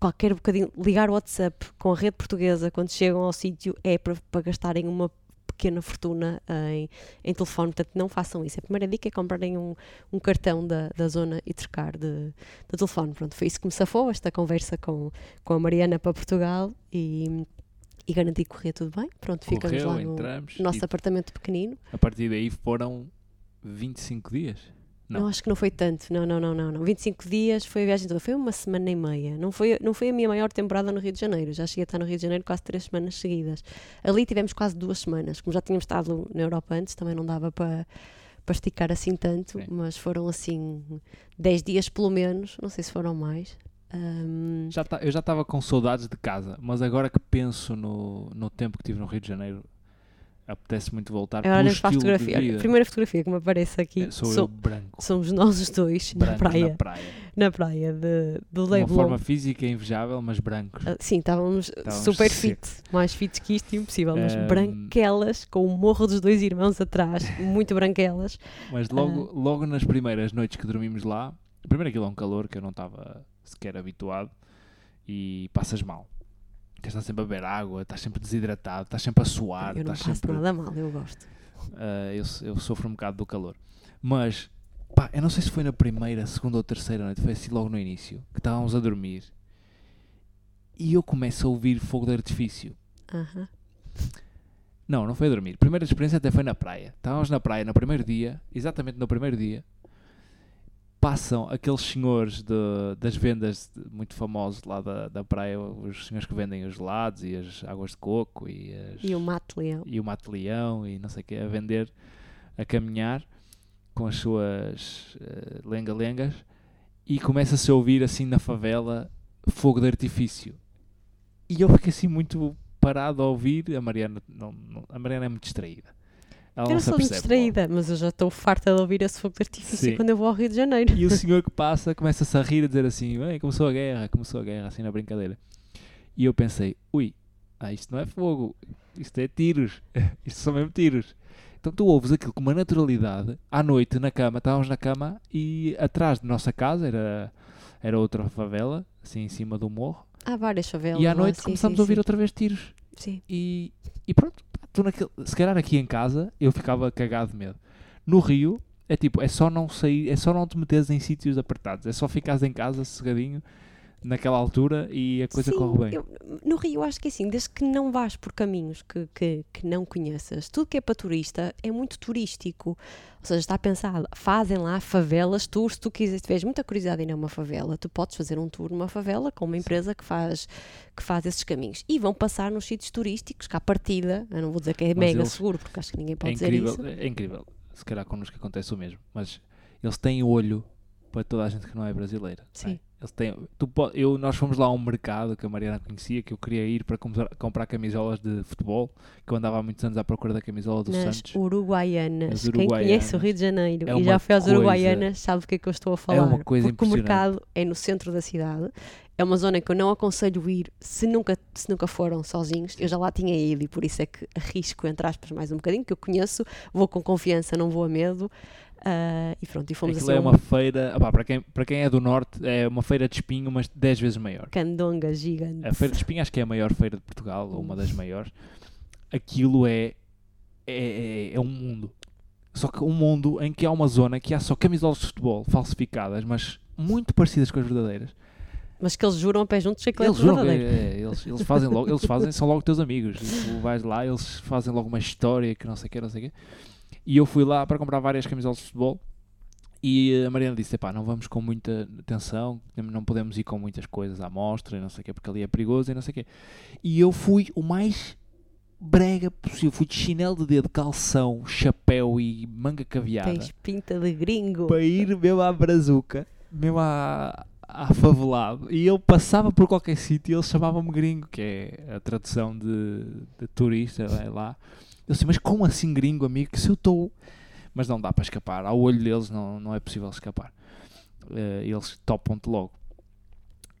qualquer bocadinho, ligar o WhatsApp com a rede portuguesa quando chegam ao sítio é para, para gastarem uma pequena fortuna em, em telefone, portanto não façam isso. A primeira dica é comprarem um, um cartão da, da zona e trocar de, de telefone. Pronto, foi isso que me safou esta conversa com, com a Mariana para Portugal e, e garanti que corria tudo bem. Pronto, ficamos Correu, lá no entramos. nosso apartamento pequenino. a partir daí foram 25 dias. Não. Não. acho que não foi tanto. Não, não, não, não, não. 25 dias foi a viagem toda. Foi uma semana e meia. Não foi, não foi a minha maior temporada no Rio de Janeiro. Já cheguei a estar no Rio de Janeiro quase três semanas seguidas. Ali tivemos quase duas semanas. Como já tínhamos estado na Europa antes, também não dava para para esticar assim tanto, Sim. mas foram assim 10 dias pelo menos, não sei se foram mais. Ahm, Já tá- eu já estava com saudades de casa, mas agora que penso no, no tempo que tive no Rio de Janeiro, apetece muito voltar olhamos para a fotografia. Olha. A primeira fotografia que me aparece aqui É, sou eu sou- branco, somos nós os dois branco na praia, na praia. na praia de, De uma Leblon. forma física invejável, mas brancos. Ah, Sim, estávamos Estávamos super *laughs* fit, mais fit que isto, impossível, mas Ahm. branquelas, com o morro dos dois irmãos atrás, muito branquelas. Mas logo, logo nas primeiras noites que dormimos lá, primeiro aquilo é um calor que eu não estava sequer habituado, e passas mal. Tens de estar sempre a beber água, estás sempre desidratado, estás sempre a suar, eu não estás passo sempre... nada mal, eu gosto. Uh, eu, eu sofro um bocado do calor. Mas, pá, eu não sei se foi na primeira, segunda ou terceira noite, foi assim logo no início, que estávamos a dormir e eu começo a ouvir fogo de artifício. Aham. Não, não foi a dormir. A primeira experiência até foi na praia. Estávamos na praia no primeiro dia, exatamente no primeiro dia. Passam aqueles senhores de- das vendas de- muito famosos lá da, da praia, os senhores que vendem os gelados e as águas de coco e as, E o Mato Leão. e o Mato Leão e não sei o que, a vender, a caminhar com as suas eh, lenga-lengas e começa-se a ouvir assim na favela fogo de artifício. E eu fiquei assim muito parado a ouvir. A Mariana, não, não- a Mariana é muito distraída. Ela Eu não sou distraída, mas eu já estou farta de ouvir esse fogo de artifício Sim. quando eu vou ao Rio de Janeiro. E o senhor que passa começa-se a rir a dizer assim: começou a guerra, começou a guerra, assim na brincadeira. E eu pensei: ui, ah, isto não é fogo, isto é tiros, *laughs* isto são mesmo tiros. Então tu ouves aquilo com uma naturalidade, à noite na cama, estávamos na cama e atrás de nossa casa era, era outra favela, assim em cima do morro, Há várias favelas. e à lá, noite sim, sim, a ouvir sim. outra vez tiros. Sim. E, e pronto, tu naquele, se calhar aqui em casa eu ficava cagado de medo. No Rio é tipo, é só não sair, é só não te meteres em sítios apertados, é só ficares em casa sossegadinho naquela altura e a coisa Sim, corre bem. eu- no Rio, eu acho que é assim, desde que não vás por caminhos que, que, que não conheças, tudo que é para turista é muito turístico. Ou seja, está pensado, fazem lá favelas, tours, se tu quiseres, tiveres muita curiosidade em uma favela, tu podes fazer um tour numa favela com uma empresa que faz, que faz esses caminhos. E vão passar nos sítios turísticos, que à partida, eu não vou dizer que é Mas mega eles- seguro, porque acho que ninguém É pode dizer incrível, isso. é incrível. Se calhar connosco acontece o mesmo, mas eles têm olho para toda a gente que não é brasileira. é? Sim. Eles têm, tu eu, nós fomos lá a um mercado que a Mariana conhecia, que eu queria ir para comprar, comprar camisolas de futebol, que eu andava há muitos anos à procura da camisola do Nas Santos. Uruguaianas. Nas Quem conhece o Uruguaianas. Rio de Janeiro É e já foi às coisa- Uruguaianas sabe do que é que eu estou a falar. uma coisa porque o mercado é no centro da cidade. É uma zona que eu não aconselho ir se nunca, se nunca foram sozinhos. Eu já lá tinha ido e por isso é que arrisco, entre aspas, mais um bocadinho, que eu conheço, vou com confiança, não vou a medo. Ah, e pronto, e fomos Aquilo assim é a um uma feira, opá, para, quem, para quem é do Norte, é uma feira de espinho, mas 10 vezes maior. candonga gigante. A feira de espinho acho que é a maior feira de Portugal, ou uma das maiores. Aquilo é, é, é, é um mundo. Só que um mundo em que há uma zona que há só camisolas de futebol falsificadas, mas muito parecidas com as verdadeiras. Mas que eles juram a pé juntos que aquilo é Eles juram que verdadeiro. é, eles, eles fazem logo, eles fazem, são logo teus amigos. *laughs* Tu vais lá, eles fazem logo uma história que não sei o que, não sei o quê. E eu fui lá para comprar várias camisolas de futebol. E a Mariana disse: pá, não vamos com muita atenção, não podemos ir com muitas coisas à mostra e não sei o quê, porque ali é perigoso e não sei o quê. E eu fui o mais brega possível. Fui de chinelo de dedo, calção, chapéu e manga caveada Tens pinta de gringo. para ir mesmo à brazuca, mesmo à, à favelado. E ele passava por qualquer sítio e eles chamavam-me gringo, que é a tradução de, de turista é lá. Eu disse, mas como assim gringo, amigo? Que se eu estou... Mas não dá para escapar. Ao olho deles não, não é possível escapar. Eh, eles topam-te logo.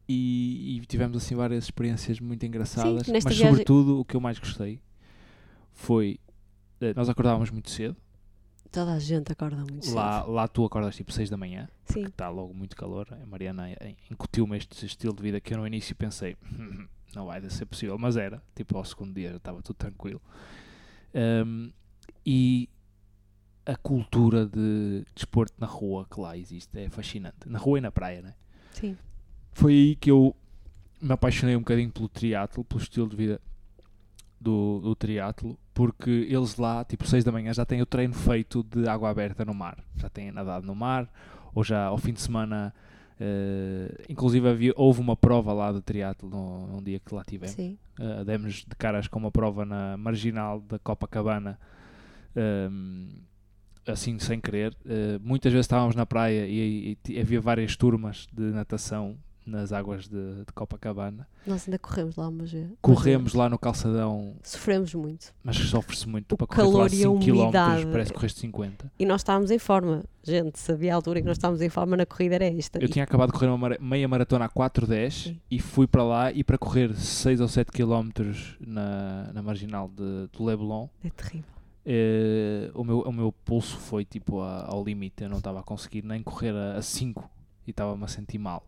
E, e tivemos assim várias experiências muito engraçadas. nesta mas viagem- sobretudo o que eu mais gostei foi... eh, nós acordávamos muito cedo. Toda a gente acorda muito Lá, cedo. lá tu acordas tipo 6 da manhã Sim. está logo muito calor. A Mariana eh, incutiu-me este estilo de vida que eu no início pensei, "Hum, não vai ser possível, mas era. Tipo, ao segundo dia já estava tudo tranquilo. Um, e a cultura de desporto na rua que lá existe é fascinante. Na rua e na praia, né? Sim. Foi aí que eu me apaixonei um bocadinho pelo triatlo, pelo estilo de vida do, do triatlo, porque eles lá, tipo 6 da manhã, já têm o treino feito de água aberta no mar. Já têm nadado no mar, ou já ao fim de semana, eh, inclusive havia, houve uma prova lá de triatlo num dia que lá tivemos. Uh, demos de caras com uma prova na marginal da Copacabana, um, assim sem querer. Uh, muitas vezes estávamos na praia e, e ti- havia várias turmas de natação nas águas de, de Copacabana. Nós ainda corremos lá vezes. Corremos lá no calçadão, Sofremos muito. mas sofre-se muito O para correr lá calor a 5 km, parece que correste 50. E nós estávamos em forma. Gente, sabia a altura em que nós estávamos em forma na corrida era esta. Eu E tinha acabado de correr uma meia maratona a 4.10 Sim. e fui para lá e para correr 6 ou 7 km na, na marginal de, do Leblon. É terrível. eh, o, meu, o meu pulso foi tipo a- ao limite. Eu não estava a conseguir nem correr a 5 e estava-me a sentir mal.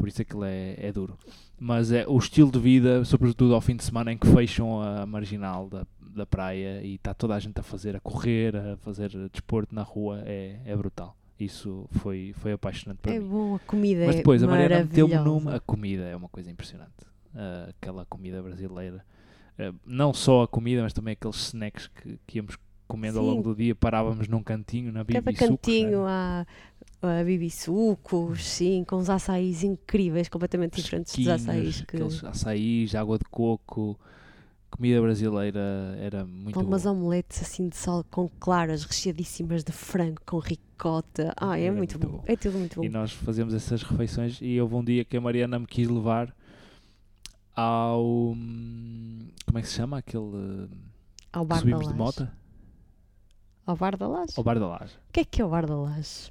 Por isso aquilo é, é duro. Mas é o estilo de vida, sobretudo ao fim de semana em que fecham a marginal da, da praia e está toda a gente a fazer, a correr, a fazer desporto na rua, é, é brutal. Isso foi, foi apaixonante para É mim. bom, a comida Mas é depois a Mariana meteu-me maravilhosa. numa. A comida é uma coisa impressionante. Ah, aquela comida brasileira. Ah, não só a comida, mas também aqueles snacks que, que íamos comendo ao Sim. longo do dia. Parávamos num cantinho na Cada Sucos, cantinho né? há, há bibisucos, sim, com uns açaís incríveis, completamente diferentes dos açaís que Aqueles açaís, água de coco. Comida brasileira era muito com umas boa. omeletes assim de sal com claras recheadíssimas de frango com ricota. Ah, é muito, muito bom. bom. É tudo muito bom. E nós fazíamos essas refeições e houve um dia que a Mariana me quis levar ao. Como é que se chama? Aquele. Ao bar subimos de moto? Ao bar da laje. Ao Bar da Laje. O que é que é o bar da laje?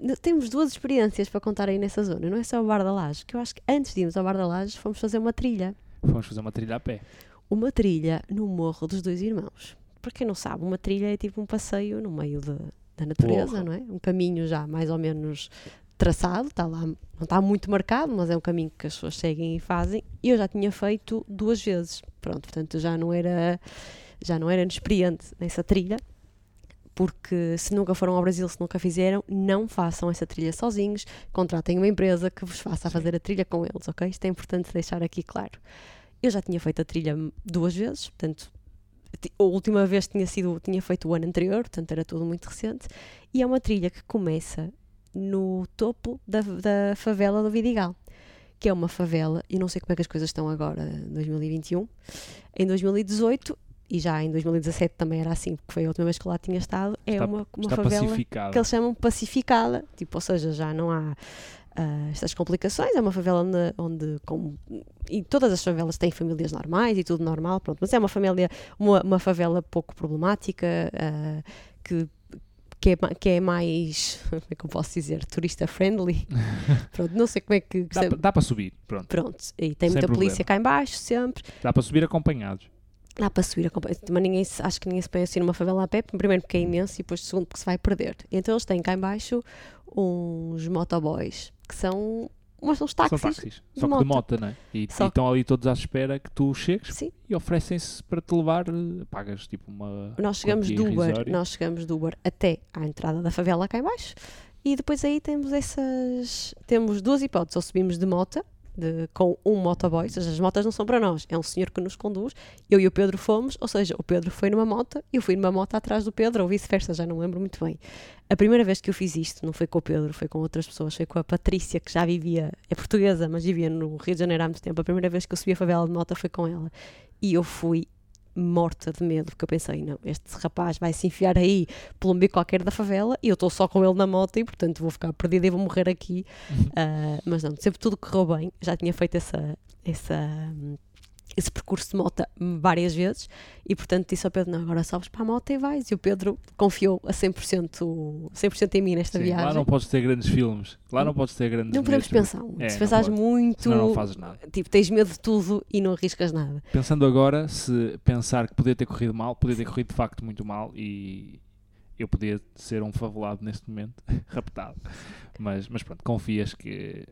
N- temos duas experiências para contar aí nessa zona. Não é só o bar da laje, que eu acho que antes de irmos ao bar da laje fomos fazer uma trilha. Fomos fazer uma trilha a pé. Uma trilha no Morro dos Dois Irmãos. Para quem não sabe, uma trilha é tipo um passeio no meio de- da natureza, Porra. não é? Um caminho já mais ou menos traçado, está lá, não está muito marcado, mas é um caminho que as pessoas seguem e fazem. E eu já tinha feito duas vezes. Pronto, portanto já não era já não era inexperiente nessa trilha. Porque se nunca foram ao Brasil, se nunca fizeram, não façam essa trilha sozinhos. Contratem uma empresa que vos faça Sim. fazer a trilha com eles, ok? Isto é importante deixar aqui claro. Eu já tinha feito a trilha duas vezes, portanto, a última vez tinha sido tinha feito o ano anterior, portanto era tudo muito recente. E é uma trilha que começa no topo da, da favela do Vidigal, que é uma favela, e não sei como é que as coisas estão agora, em 2021. Em 2018 e já em 2017 também era assim, porque foi a última vez que lá tinha estado, é Está- uma, uma favela que eles chamam pacificada, tipo, ou seja, já não há ah, estas complicações, é uma favela onde, onde com- e todas as favelas têm famílias normais e tudo normal, pronto, mas é uma família, uma, uma favela pouco problemática, ah, que que é, que é mais, *laughs* como é que eu posso dizer, turista friendly. *laughs* Pronto, não sei como é que. Dá, pa- dá para subir, pronto. Pronto, e tem Sem muita problema. polícia cá em baixo, sempre. Dá para subir acompanhados. Dá para subir a Mas ninguém acho que ninguém se põe assim numa favela a pé, primeiro porque é imenso e depois segundo porque se vai perder. Então eles têm cá em baixo uns motoboys, que são umas, uns táxis. São táxis. de Só que moto. de moto, não é? E, Só e estão ali todos à espera que tu chegues Sim, e oferecem-se para te levar. eh, Pagas tipo uma. nós chegamos do Uber, irrisória. nós chegamos do Uber até à entrada da favela cá em baixo e depois aí temos essas, temos duas hipóteses, ou subimos de moto, de- com um motoboy, ou seja, as motas não são para nós, é um senhor que nos conduz, eu e o Pedro fomos, ou seja, o Pedro foi numa moto, eu fui numa moto atrás do Pedro, ou vice-versa, já não lembro muito bem. A primeira vez que eu fiz isto não foi com o Pedro, foi com outras pessoas, foi com a Patrícia, que já vivia, é portuguesa, mas vivia no Rio de Janeiro há muito tempo. A primeira vez que eu subi a favela de moto foi com ela. E eu fui morta de medo, porque eu pensei, não, este rapaz vai se enfiar aí pelo meio qualquer da favela e eu estou só com ele na moto e portanto vou ficar perdida e vou morrer aqui. Ah, mas não, sempre tudo correu bem. Já tinha feito essa, essa, hum, esse percurso de moto várias vezes e portanto disse ao Pedro, não, agora sobes para a moto e vais. E o Pedro confiou a 100%, 100 em mim nesta Sim, viagem. lá não podes ter grandes filmes. Lá não podes ter grandes. Não podemos pensar. É, Se não pensares muito, Senão não fazes nada. tipo, tens medo de tudo e não arriscas nada. Pensando agora, se pensar que podia ter corrido mal, podia ter corrido de facto muito mal e eu podia ser um favelado neste momento, *laughs* raptado. Mas, mas pronto, confias que.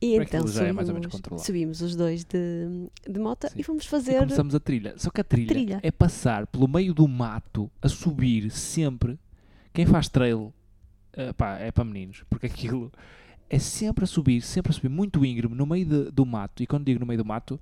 E Para então é subimos, subimos os dois de, de moto Sim. e fomos E fazer. começamos a trilha. Só que a trilha, Trilha. é passar pelo meio do mato a subir sempre. Quem faz trail eh, pá, é para meninos, porque aquilo é sempre a subir, sempre a subir, muito íngreme, no meio de- do mato. E quando digo no meio do mato,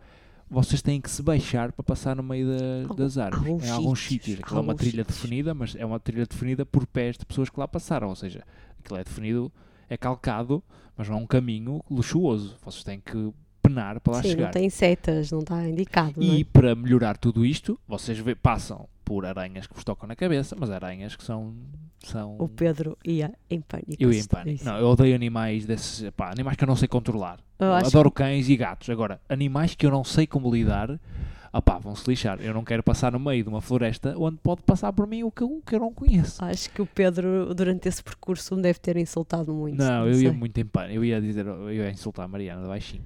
vocês têm que se baixar para passar no meio da- das árvores. alguns em alguns sítios. Aquilo é uma trilha sítios. definida, mas é uma trilha definida por pés de pessoas que lá passaram. Ou seja, aquilo é definido, é calcado, mas não é um caminho luxuoso. Vocês têm que penar para lá Sim, chegar. não tem setas, não está indicado. não é? E para melhorar tudo isto, vocês vê- passam por aranhas que vos tocam na cabeça, mas aranhas que são. são... O Pedro ia em pânico. Eu ia em pânico. Não, eu odeio animais desses. Pá, animais que eu não sei controlar. Eu Eu adoro cães e gatos. Agora, animais que eu não sei como lidar, opá, vão-se lixar. Eu não quero passar no meio de uma floresta onde pode passar por mim o que eu, que eu não conheço. Acho que o Pedro, durante esse percurso, me deve ter insultado muito. não, eu ia sei. muito em. Eu ia dizer, eu ia insultar a Mariana de baixinho.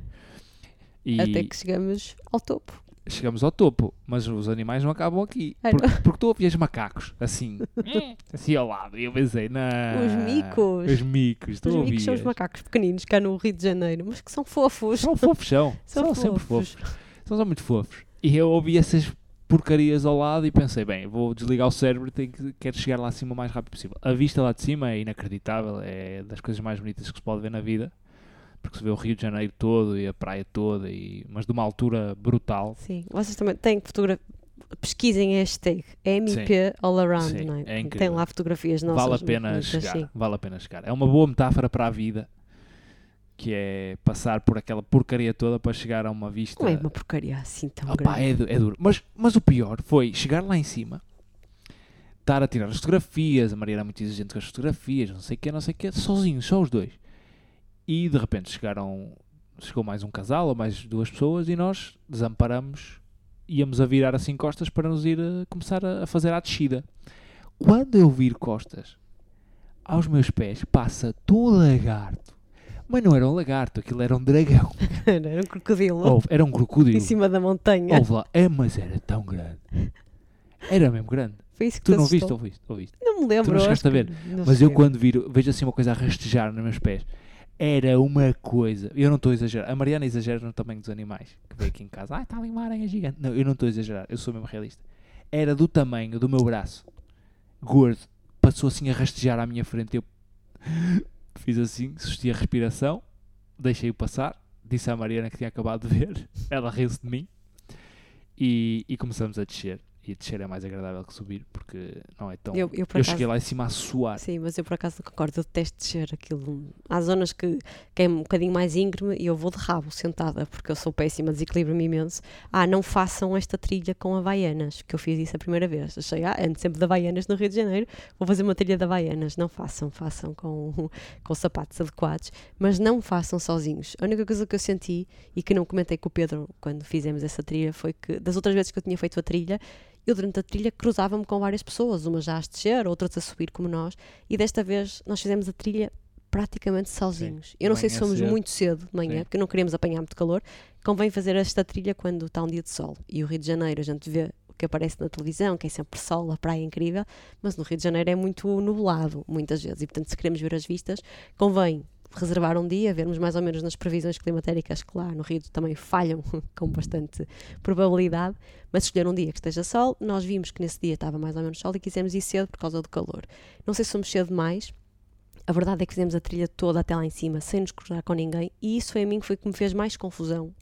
E Até que chegamos ao topo. chegamos ao topo, mas os animais não acabam aqui. Ah, Porque, porque tu ouvias macacos, assim, *laughs* assim ao lado. E eu pensei, não. Os micos. Os micos, tu Os micos são os ouvias. macacos pequeninos cá no Rio de Janeiro, mas que são fofos. São fofos, são. *laughs* São São, sempre fofos. fofos. São, são muito fofos. E eu ouvi essas porcarias ao lado e pensei, bem, vou desligar o cérebro e tenho que, quero chegar lá acima o mais rápido possível. A vista lá de cima é inacreditável, é das coisas mais bonitas que se pode ver na vida. Porque se vê o Rio de Janeiro todo e a praia toda, e, mas de uma altura brutal. Sim, vocês também têm que fotografar. Pesquisem hashtag MP All Around, Sim, é? é Tem lá fotografias nossas. vale a pena chegar. sim. Vale a pena chegar. É uma boa metáfora para a vida, que é passar por aquela porcaria toda para chegar a uma vista. Não é uma porcaria assim tão Opa, grande. é, é duro. Mas, mas o pior foi chegar lá em cima, estar a tirar as fotografias, a Maria era muito exigente com as fotografias, não sei o que, não sei o que, sozinhos, só os dois. E de repente chegaram, chegou mais um casal ou mais duas pessoas e nós desamparamos, íamos a virar assim costas para nos ir a começar a, a fazer a descida. Quando eu vir costas, aos meus pés passa todo lagarto. Mas não era um lagarto, aquilo era um dragão. *laughs* Era um crocodilo Houve- era um crocodilo. em cima da montanha. Houve lá. É, mas era tão grande. Era mesmo grande. Foi isso que Tu não viste, ouviste, ouviste. Não me lembro. não acho chegaste a ver. não Mas eu cheguei. quando viro, vejo assim uma coisa a rastejar nos meus pés. Era uma coisa. Eu não estou a exagerar. A Mariana exagera no tamanho dos animais. Que veio aqui em casa. Ah, está ali uma aranha gigante. Não, eu não estou a exagerar. Eu sou mesmo realista. Era do tamanho do meu braço. Gordo. Passou assim a rastejar à minha frente. Eu fiz assim, sustei a respiração. Deixei-o passar. Disse à Mariana que tinha acabado de ver. *laughs* Ela riu-se de mim. E, e começamos a descer. E descer é mais agradável que subir. Porque não é tão... Eu, eu, Eu acaso, cheguei lá em cima a suar. Sim, mas eu por acaso concordo, eu detesto descer aquilo. Há zonas que, que é um bocadinho mais íngreme e eu vou de rabo, sentada, porque eu sou péssima, desequilibro-me imenso. Ah, não façam esta trilha com Havaianas, que eu fiz isso a primeira vez. Achei, ah, ando sempre de Havaianas no Rio de Janeiro, vou fazer uma trilha de Havaianas. Não façam, façam com, *laughs* com sapatos adequados, mas não façam sozinhos. A única coisa que eu senti e que não comentei com o Pedro quando fizemos essa trilha foi que das outras vezes que eu tinha feito a trilha, eu durante a trilha cruzava-me com várias pessoas, umas já a descer, outras a subir como nós, e desta vez nós fizemos a trilha praticamente sozinhos. Eu não sei se fomos cedo. muito cedo de manhã, Sim. porque não queríamos apanhar muito calor. Convém fazer esta trilha quando está um dia de sol. E o Rio de Janeiro, a gente vê o que aparece na televisão, que é sempre sol, a praia é incrível, mas no Rio de Janeiro é muito nublado, muitas vezes. E portanto, se queremos ver as vistas, convém reservar um dia, vermos mais ou menos nas previsões climatéricas que lá no Rio também falham *laughs* com bastante probabilidade, mas escolher um dia que esteja sol, nós vimos que nesse dia estava mais ou menos sol e quisemos ir cedo por causa do calor. Não sei se somos cedo demais, a verdade é que fizemos a trilha toda até lá em cima, sem nos cruzar com ninguém, e isso foi a mim que foi que me fez mais confusão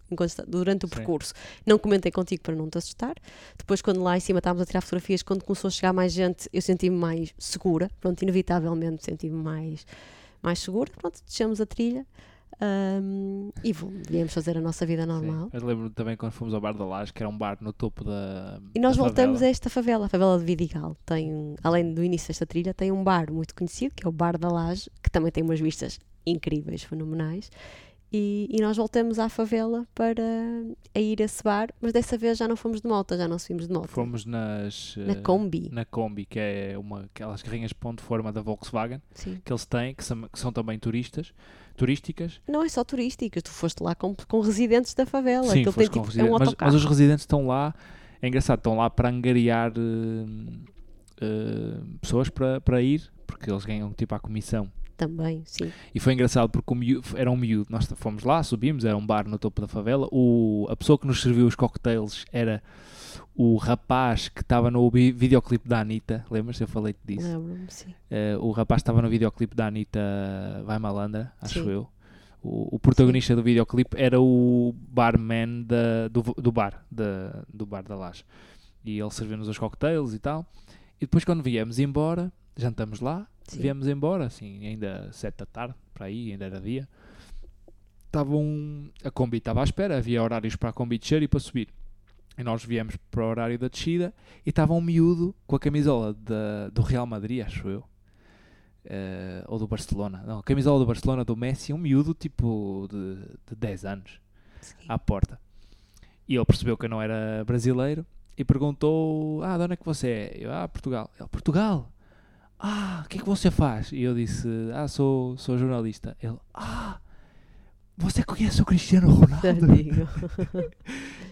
durante o Sim. percurso. Não comentei contigo para não te assustar. Depois, quando lá em cima estávamos a tirar fotografias, quando começou a chegar mais gente, eu senti-me mais segura. Pronto, inevitavelmente senti-me mais, mais segura. Pronto, deixamos a trilha hum, e viemos fazer a nossa vida normal. Sim. Eu lembro também quando fomos ao Bar da Laje, que era um bar no topo da. E nós da voltamos a favela. esta favela, a favela de Vidigal. Tem, além do início desta trilha, tem um bar muito conhecido, que é o Bar da Laje, que também tem umas vistas incríveis, fenomenais. E, e nós voltamos à favela para a ir a esse bar, mas dessa vez já não fomos de moto, já não subimos de moto. Fomos nas. Na eh, Kombi. Na Kombi, que é uma, aquelas carrinhas de ponto de forma da Volkswagen, Sim. que eles têm, que são, que são também turistas, turísticas. Não é só turísticas, tu foste lá com, com residentes da favela. Sim, foste tem com tipo, é um residentes, mas, mas os residentes estão lá, é engraçado, estão lá para angariar eh, eh, pessoas para, para ir, porque eles ganham tipo a comissão. Também, sim. E foi engraçado porque miúdo, era um miúdo, nós fomos lá, subimos, era um bar no topo da favela. O, a pessoa que nos serviu os cocktails era o rapaz que estava no vi- videoclipe da Anitta. Lembras? Eu falei-te disso. Lembro-me, sim. Eh, o rapaz estava no videoclipe da Anitta Vai Malandra, acho Sim. eu. O, o protagonista do videoclipe era o barman da, do, do bar, da, do bar da Laje. E ele serviu-nos os cocktails e tal. E depois quando viemos embora, jantamos lá, Sim. viemos embora, assim, ainda sete da tarde, para aí, ainda era dia. Estava um, a Kombi estava à espera, havia horários para a Kombi descer e para subir. E nós viemos para o horário da descida e estava um miúdo com a camisola da, do Real Madrid, acho eu. Eh, ou do Barcelona. Não, a camisola do Barcelona do Messi, um miúdo tipo de, de 10 anos, sim. à porta. E ele percebeu que eu não era brasileiro e perguntou: Ah, de onde é que você é? Eu, ah, Portugal. Ele, Portugal? Ah, o que é que você faz? E eu disse: Ah, sou, sou jornalista. Ele, Ah, você conhece o Cristiano Ronaldo? *laughs*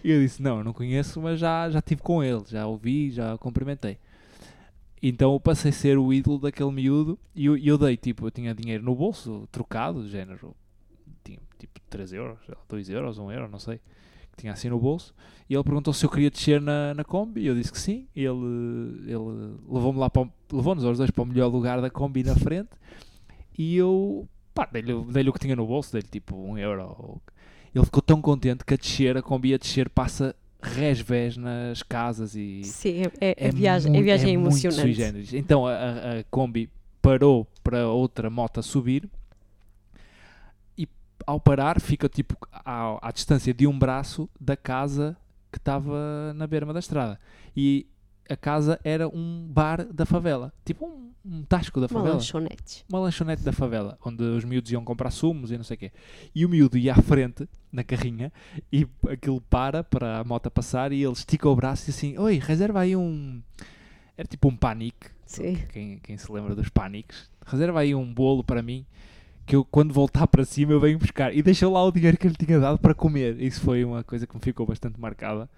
E eu disse, não, não conheço, mas já, já estive com ele, já ouvi, já o cumprimentei. Então eu passei a ser o ídolo daquele miúdo e eu, eu dei, tipo, eu tinha dinheiro no bolso, trocado, de género, tinha tipo 3 euros, 2 euros, 1 euro, não sei, tinha assim no bolso. E ele perguntou se eu queria descer na, na Kombi, e eu disse que sim. Ele, ele levou-me lá, para levou-nos aos dois para o melhor lugar da Kombi na frente. E eu, dei-lhe dei o que tinha no bolso, dei-lhe tipo 1 euro. Ele ficou tão contente que a descer, a Kombi a descer, passa resvés nas casas e Sim, é, é, a viagem, a muito- viagem é muito sui emocionante. Então a, a- a Kombi parou para outra moto subir ao parar fica tipo à, à distância de um braço da casa que estava na berma da estrada. E a casa era um bar da favela, tipo um, um tasco da Uma favela lanchonete. uma lanchonete da favela, onde os miúdos iam comprar sumos e não sei o quê. E o miúdo ia à frente, na carrinha, e aquilo para para a moto passar e ele estica o braço e assim, oi, reserva aí um... Era tipo um panique, Sim. quem, quem se lembra dos paniques. Reserva aí um bolo para mim, que eu quando voltar para cima eu venho buscar. E deixou lá o dinheiro que ele tinha dado para comer. Isso foi uma coisa que me ficou bastante marcada,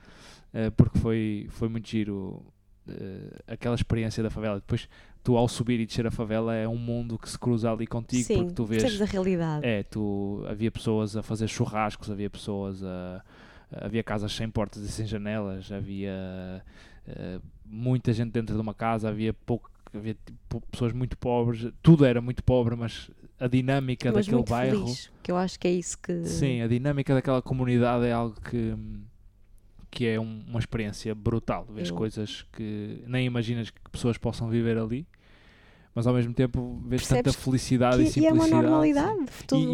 eh, porque foi, foi muito giro eh, aquela experiência da favela. Depois, tu ao subir e descer a favela é um mundo que se cruza ali contigo, Sim, porque tu vês... a realidade. É, tu, havia pessoas a fazer churrascos, havia pessoas a. Havia casas sem portas e sem janelas, havia eh, muita gente dentro de uma casa, havia pouco. Havia tipo, pessoas muito pobres, tudo era muito pobre, mas a dinâmica Mas daquele bairro. feliz, que eu acho que é isso que... Sim, a dinâmica daquela comunidade é algo que, que é um- uma experiência brutal. Vês Eu- coisas que nem imaginas que pessoas possam viver ali, mas ao mesmo tempo vês tanta Percebes felicidade e que, e é uma simplicidade. sim. normalidade.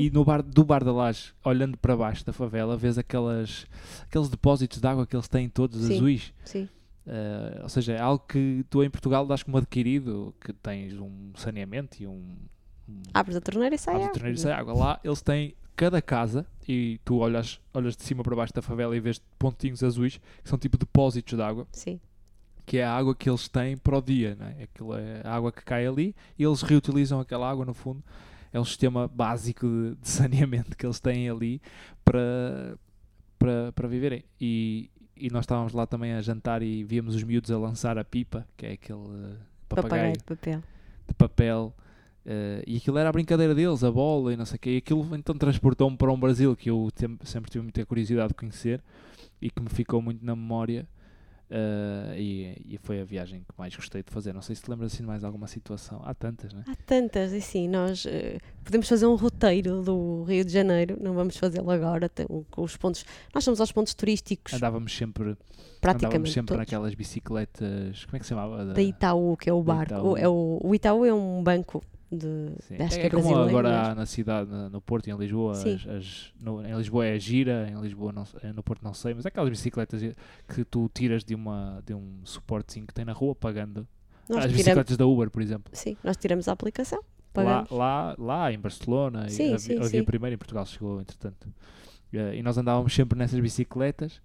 E, e no bar, do bar da Laje, olhando para baixo da favela, vês aquelas, aqueles depósitos de água que eles têm todos Sim. azuis. Sim. Eh, ou seja, é algo que tu em Portugal dás como adquirido, que tens um saneamento e um. Abres a torneira e sai abres a água. torneira e sai água. Lá eles têm cada casa e tu olhas, olhas de cima para baixo da favela e vês pontinhos azuis que são tipo depósitos de água, Sim. que é a água que eles têm para o dia. Não é? Aquilo é a água que cai ali e eles reutilizam aquela água no fundo. É um sistema básico de, de *laughs* saneamento que eles têm ali para, para, para viverem. E, e nós estávamos lá também a jantar e víamos os miúdos a lançar a pipa, que é aquele eh, papagaio Papagaio de papel. de papel. Eh, e aquilo era a brincadeira deles, a bola e não sei o quê. E aquilo então transportou-me para um Brasil que eu sempre tive muita curiosidade de conhecer e que me ficou muito na memória. eh, e, e foi a viagem que mais gostei de fazer. Não sei se te lembras assim de mais alguma situação. Há tantas, né? Há tantas, e assim, nós eh, podemos fazer um roteiro do Rio de Janeiro, não vamos fazê-lo agora, tem, os pontos, nós somos aos pontos turísticos, Andávamos sempre, andávamos praticamente sempre todos. naquelas bicicletas. Como é que se chamava? Da Itaú, que é o Da barco, Itaú. é o, o Itaú é um banco de, Sim. acho É, que é como agora há na cidade, no Porto e em Lisboa. As- as- no, em Lisboa é a gira, em Lisboa não, se- no Porto não sei, mas é aquelas bicicletas que tu tiras de, uma, de um suportezinho que tem na rua, pagando. Nós As tiramos, bicicletas da Uber, por exemplo. sim, nós tiramos a aplicação, Lá, pagamos. lá, lá em Barcelona, Sim, havia, sim, havia sim. primeiro em Portugal, chegou entretanto. Eh, e nós andávamos sempre nessas bicicletas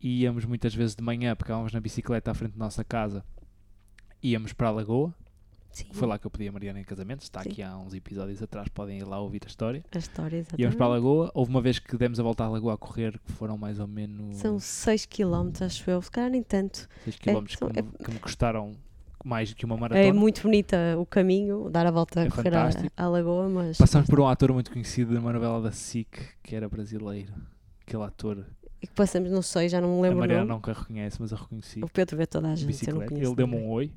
e íamos muitas vezes de manhã, pegávamos na bicicleta à frente da nossa casa, íamos para a Lagoa. Sim, Foi lá que eu pedi a Mariana em casamento, está Sim. aqui há uns episódios atrás, podem ir lá ouvir a história. a história, exatamente. Íamos para a Lagoa, houve uma vez que demos a volta à Lagoa a correr, que foram mais ou menos São 6 km, acho eu, se calhar nem tanto. 6 km são- que, me, que me custaram mais que uma É maratona. muito bonita o caminho, dar a volta É a correr à, à lagoa, mas Passamos por um ator muito conhecido de uma novela da SIC, que era brasileiro. Aquele ator, e que passamos, não sei, já não me a lembro o Mariana nunca reconhece, mas eu reconheci. O Pedro vê toda a gente, eu não conheço. Ele deu-me um oi.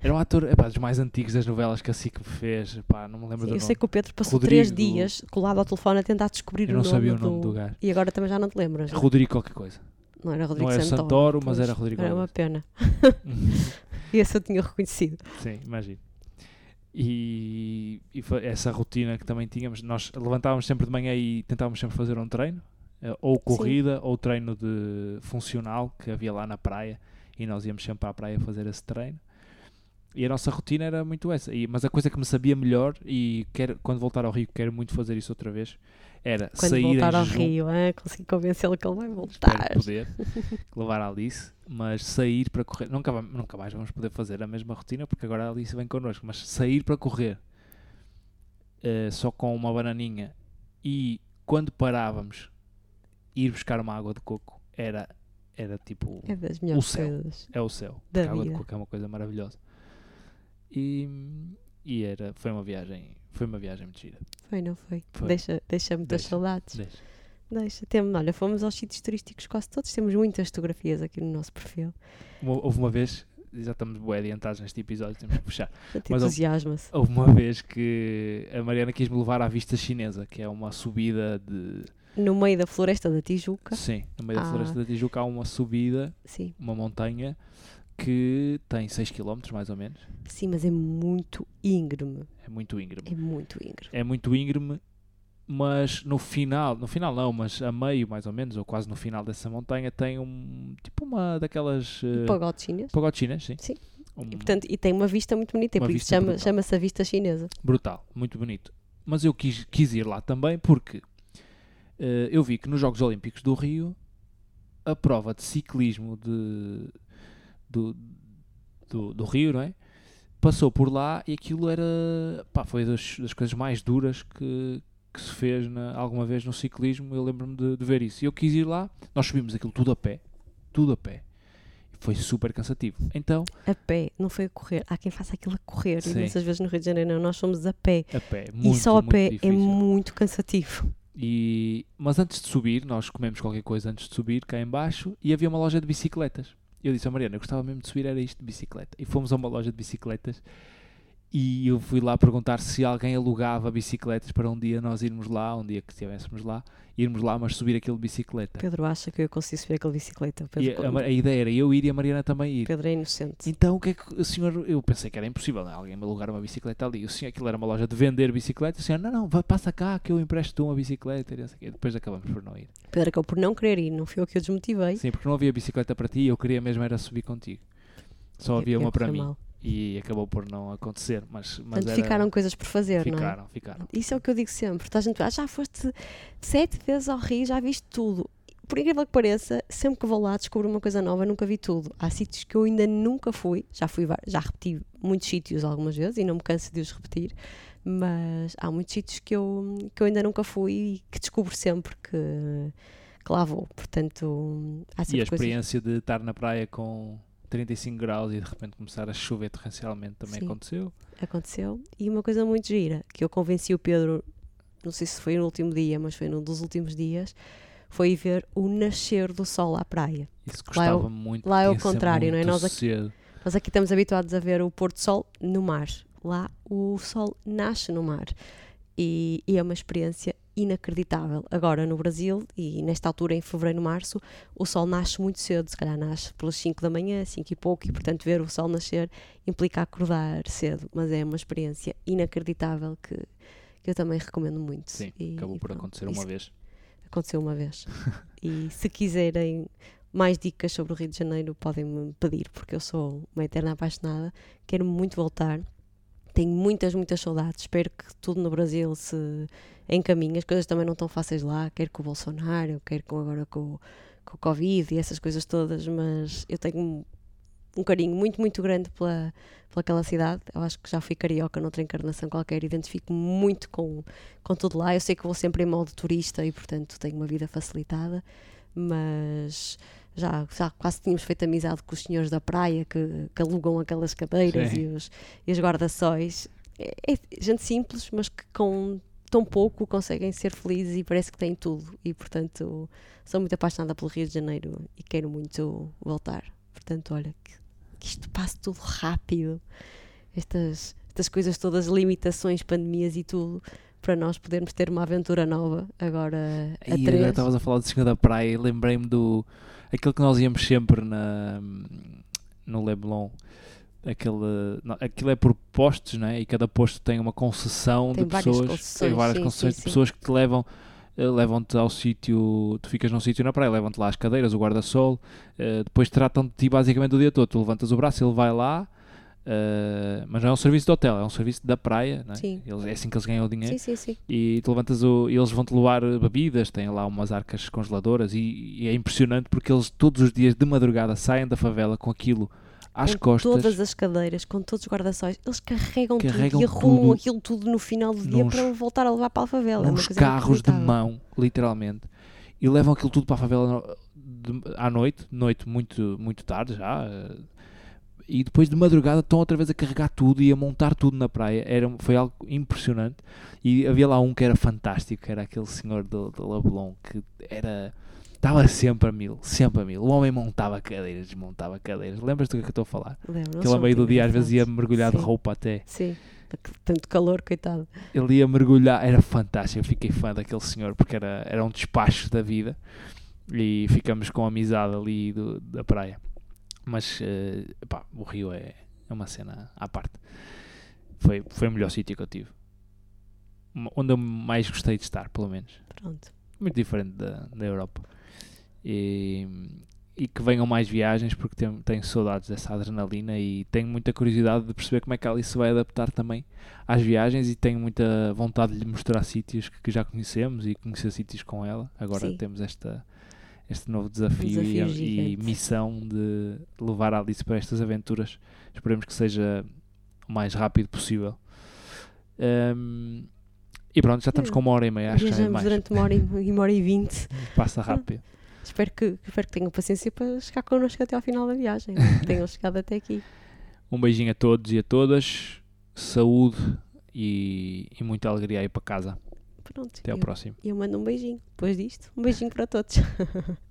Era um ator epá, dos mais antigos das novelas que a SIC fez. Epá, não me lembro Sim, do eu nome. sei que o Pedro passou três Rodrigo- dias colado ao telefone a tentar descobrir Eu o não nome, sabia o nome do, gajo. E agora também já não te lembras. não é? Rodrigo qualquer coisa. Não era Rodrigo Não era Santoro. Santoro, mas era Rodrigo Era uma Alves. pena. E *laughs* *laughs* esse eu tinha reconhecido. Sim, imagino. E, e foi essa rotina que também tínhamos, nós levantávamos sempre de manhã e tentávamos sempre fazer um treino, eh, ou corrida, ou treino de funcional que havia lá na praia, e nós íamos sempre à praia fazer esse treino. E a nossa rotina era muito essa. E, mas a coisa que me sabia melhor, e quero, quando voltar ao Rio, quero muito fazer isso outra vez, era Quando sair voltar ao jejum. Rio, hein? consegui convencê-lo que ele vai voltar. poder levar a Alice, mas sair para correr, nunca, nunca mais vamos poder fazer a mesma rotina porque agora a Alice vem connosco, mas sair para correr eh, só com uma bananinha e quando parávamos ir buscar uma água de coco era, era tipo. É das melhores céu. coisas. É o céu. Da a água de coco é uma coisa maravilhosa. E, e era, foi uma viagem. Foi uma viagem muito gira. Foi, não foi? Foi. Deixa, deixa muitas Deixa. saudades. Deixa. Deixa. Temos, olha, fomos aos sítios turísticos quase todos. Temos muitas fotografias aqui no nosso perfil. Uma- houve uma vez, já estamos bem adiantados neste episódio, temos que puxar. *laughs* Portanto, Mas houve- entusiasma-se. Houve uma vez que a Mariana quis-me levar à vista chinesa, que é uma subida de. No meio da floresta da Tijuca. Sim, no meio da Ah. floresta da Tijuca há uma subida, Sim. uma montanha que tem 6 km mais ou menos. Sim, mas é muito íngreme. É muito íngreme. É muito íngreme. É muito íngreme, mas no final, no final não, mas a meio mais ou menos, ou quase no final dessa montanha, tem um tipo uma daquelas uh, pagode chinês. pagotinas, sim. Sim. Um- E, portanto, e tem uma vista muito bonita. e por isso vista chama- chama-se a vista chinesa. brutal, muito bonito. Mas eu quis, quis ir lá também porque eh, eu vi que nos Jogos Olímpicos do Rio a prova de ciclismo de, do, do, do Rio, não é? Passou por lá e aquilo era pá, foi das, das coisas mais duras que, que se fez na- alguma vez no ciclismo. Eu lembro-me de, de ver isso. E eu quis ir lá, nós subimos aquilo tudo a pé, tudo a pé. E foi super cansativo. Então, A pé, não foi a correr. Há quem faça aquilo a correr. Sim. E muitas vezes no Rio de Janeiro não, nós somos a pé. a pé, e muito, só a pé é difícil. muito cansativo. E, mas antes de subir, nós comemos qualquer coisa antes de subir, cá em baixo, e havia uma loja de bicicletas. Eu disse a Mariana, eu gostava mesmo de subir, era isto de bicicleta. E fomos a uma loja de bicicletas e eu fui lá perguntar se alguém alugava bicicletas para um dia nós irmos lá, um dia que estivéssemos lá, irmos lá, mas subir aquilo de bicicleta. Pedro acha que eu consigo subir aquela bicicleta. Pedro, a, a- a ideia era eu ir e a Mariana também ir. Pedro é inocente. Então o que é que o senhor. Eu pensei que era impossível, não é? alguém me alugar uma bicicleta ali. O senhor, aquilo era uma loja de vender bicicletas. O senhor, não, não, vai, passa cá que eu empresto uma bicicleta. E não sei o quê. Depois acabamos por não ir. Pedro acabou por não querer ir. Não fui eu que o desmotivei. Sim, porque não havia bicicleta para ti e eu queria mesmo era subir contigo. Só havia e uma para mim. mal. E acabou por não acontecer. Mas, mas Portanto, era- ficaram coisas por fazer, não é? ficaram, ficaram. Isso é o que eu digo sempre. Toda a gente, ah, já foste sete vezes ao Rio, já viste tudo. Por incrível que pareça, sempre que vou lá descubro uma coisa nova, nunca vi tudo. Há sítios que eu ainda nunca fui, já fui, já repeti muitos sítios algumas vezes e não me canso de os repetir, mas há muitos sítios que eu, que eu ainda nunca fui e que descubro sempre que, que lá vou. Portanto, há E a sempre coisas. experiência de estar na praia com 35 graus e de repente começar a chover torrencialmente também Sim. aconteceu. aconteceu. E uma coisa muito gira, que eu convenci o Pedro, não sei se foi no último dia, mas foi num dos últimos dias, foi ver o nascer do sol à praia. Isso Lá é o- gostava muito. lá é o contrário, não é? Nós aqui-. Nós aqui estamos habituados a ver o pôr do sol no mar. Lá o sol nasce no mar. E, e é uma experiência inacreditável. Agora no Brasil, e nesta altura em fevereiro, março, o sol nasce muito cedo, se calhar nasce pelas 5 da manhã, 5 e pouco, e portanto ver o sol nascer implica acordar cedo, mas é uma experiência inacreditável que, que eu também recomendo muito. Sim, E- acabou e por pronto, acontecer uma vez. aconteceu uma vez. *laughs* e se quiserem mais dicas sobre o Rio de Janeiro, podem-me pedir, porque eu sou uma eterna apaixonada. Quero muito voltar. Tenho muitas, muitas saudades. Espero que tudo no Brasil se encaminhe. As coisas também não estão fáceis lá. Quero com o Bolsonaro, quero com agora com, com o Covid e essas coisas todas, mas eu tenho um carinho muito, muito grande pela, pela aquela cidade. Eu acho que já fui carioca noutra encarnação qualquer, identifico-me muito com, com tudo lá. Eu sei que vou sempre em modo turista e, portanto, tenho uma vida facilitada, mas já, já quase tínhamos feito amizade com os senhores da praia que, que alugam aquelas cadeiras Sim. e os, e os guarda-sóis. É, é gente simples, mas que com tão pouco conseguem ser felizes e parece que têm tudo. E, portanto, sou muito apaixonada pelo Rio de Janeiro e quero muito voltar. Portanto, olha, que, que isto passe tudo rápido. Estas, estas coisas todas, limitações, pandemias e tudo, para nós podermos ter uma aventura nova agora a E agora três. estavas a falar do Senhor da Praia e lembrei-me do. Aquele que nós íamos sempre na, no Leblon. Aquele, não, aquilo é por postos, não é? E cada posto tem uma concessão Tem de pessoas. tem várias sim, concessões sim, de sim. pessoas que te levam. eh, Levam-te ao sítio, tu ficas num sítio na praia, levam-te lá as cadeiras, o guarda-sol, eh, depois tratam de ti basicamente o dia todo. Tu levantas o braço, ele vai lá, eh, mas não é um serviço de hotel, é um serviço da praia, é? Sim. Eles, é assim que eles ganham o dinheiro Sim, sim, sim. e tu levantas o, e eles vão-te levar bebidas, têm lá umas arcas congeladoras e, e é impressionante porque eles todos os dias de madrugada saem da favela com aquilo às com costas, todas as cadeiras, com todos os guarda-sóis, eles carregam, Carregam tudo e arrumam tudo aquilo tudo no final do dia nos- para voltar a levar para a favela. É uns coisa carros de mão, literalmente, e levam aquilo tudo para a favela de- à noite, noite muito, muito tarde já, eh, e depois de madrugada estão outra vez a carregar tudo e a montar tudo na praia. Era, foi algo impressionante. E havia lá um que era fantástico, que era aquele senhor do, do Leblon, que era. Estava sempre a mil, sempre a mil. O homem montava cadeiras, desmontava cadeiras. Lembras-te do que é que eu estou a falar? Lembro, Que ele a meio do dia às vezes ia mergulhar de Sim. roupa até. Sim, tanto calor, coitado. Ele ia mergulhar, era fantástico. Eu fiquei fã daquele senhor porque era, era um despacho da vida e ficamos com amizade ali do- da praia. Mas eh, pá, o Rio é, é uma cena à parte. Foi, foi o melhor sítio que eu tive. Onde eu mais gostei de estar, pelo menos. Pronto. Muito diferente da, da Europa. E, e que venham mais viagens porque tenho, tenho saudades dessa adrenalina e tenho muita curiosidade de perceber como é que ela se vai adaptar também às viagens e tenho muita vontade de lhe mostrar sítios que, que já conhecemos e conhecer sítios com ela. Agora Sim. temos esta, este novo desafio, e, desafio e gigante. missão de levar a Alice para estas aventuras. Esperemos que seja o mais rápido possível. Ahm, e pronto, já estamos com uma hora e meia, acho que já é mais. durante uma hora e, *laughs* uma hora e vinte. Passa rápido. Espero que, espero que tenham paciência para chegar connosco até ao final da viagem. *laughs* tenham chegado até aqui. Um beijinho a todos e a todas. Saúde e, e muita alegria aí para casa. Pronto. Até ao eu, próximo. eu mando um beijinho. Depois disto, um beijinho para todos. *laughs*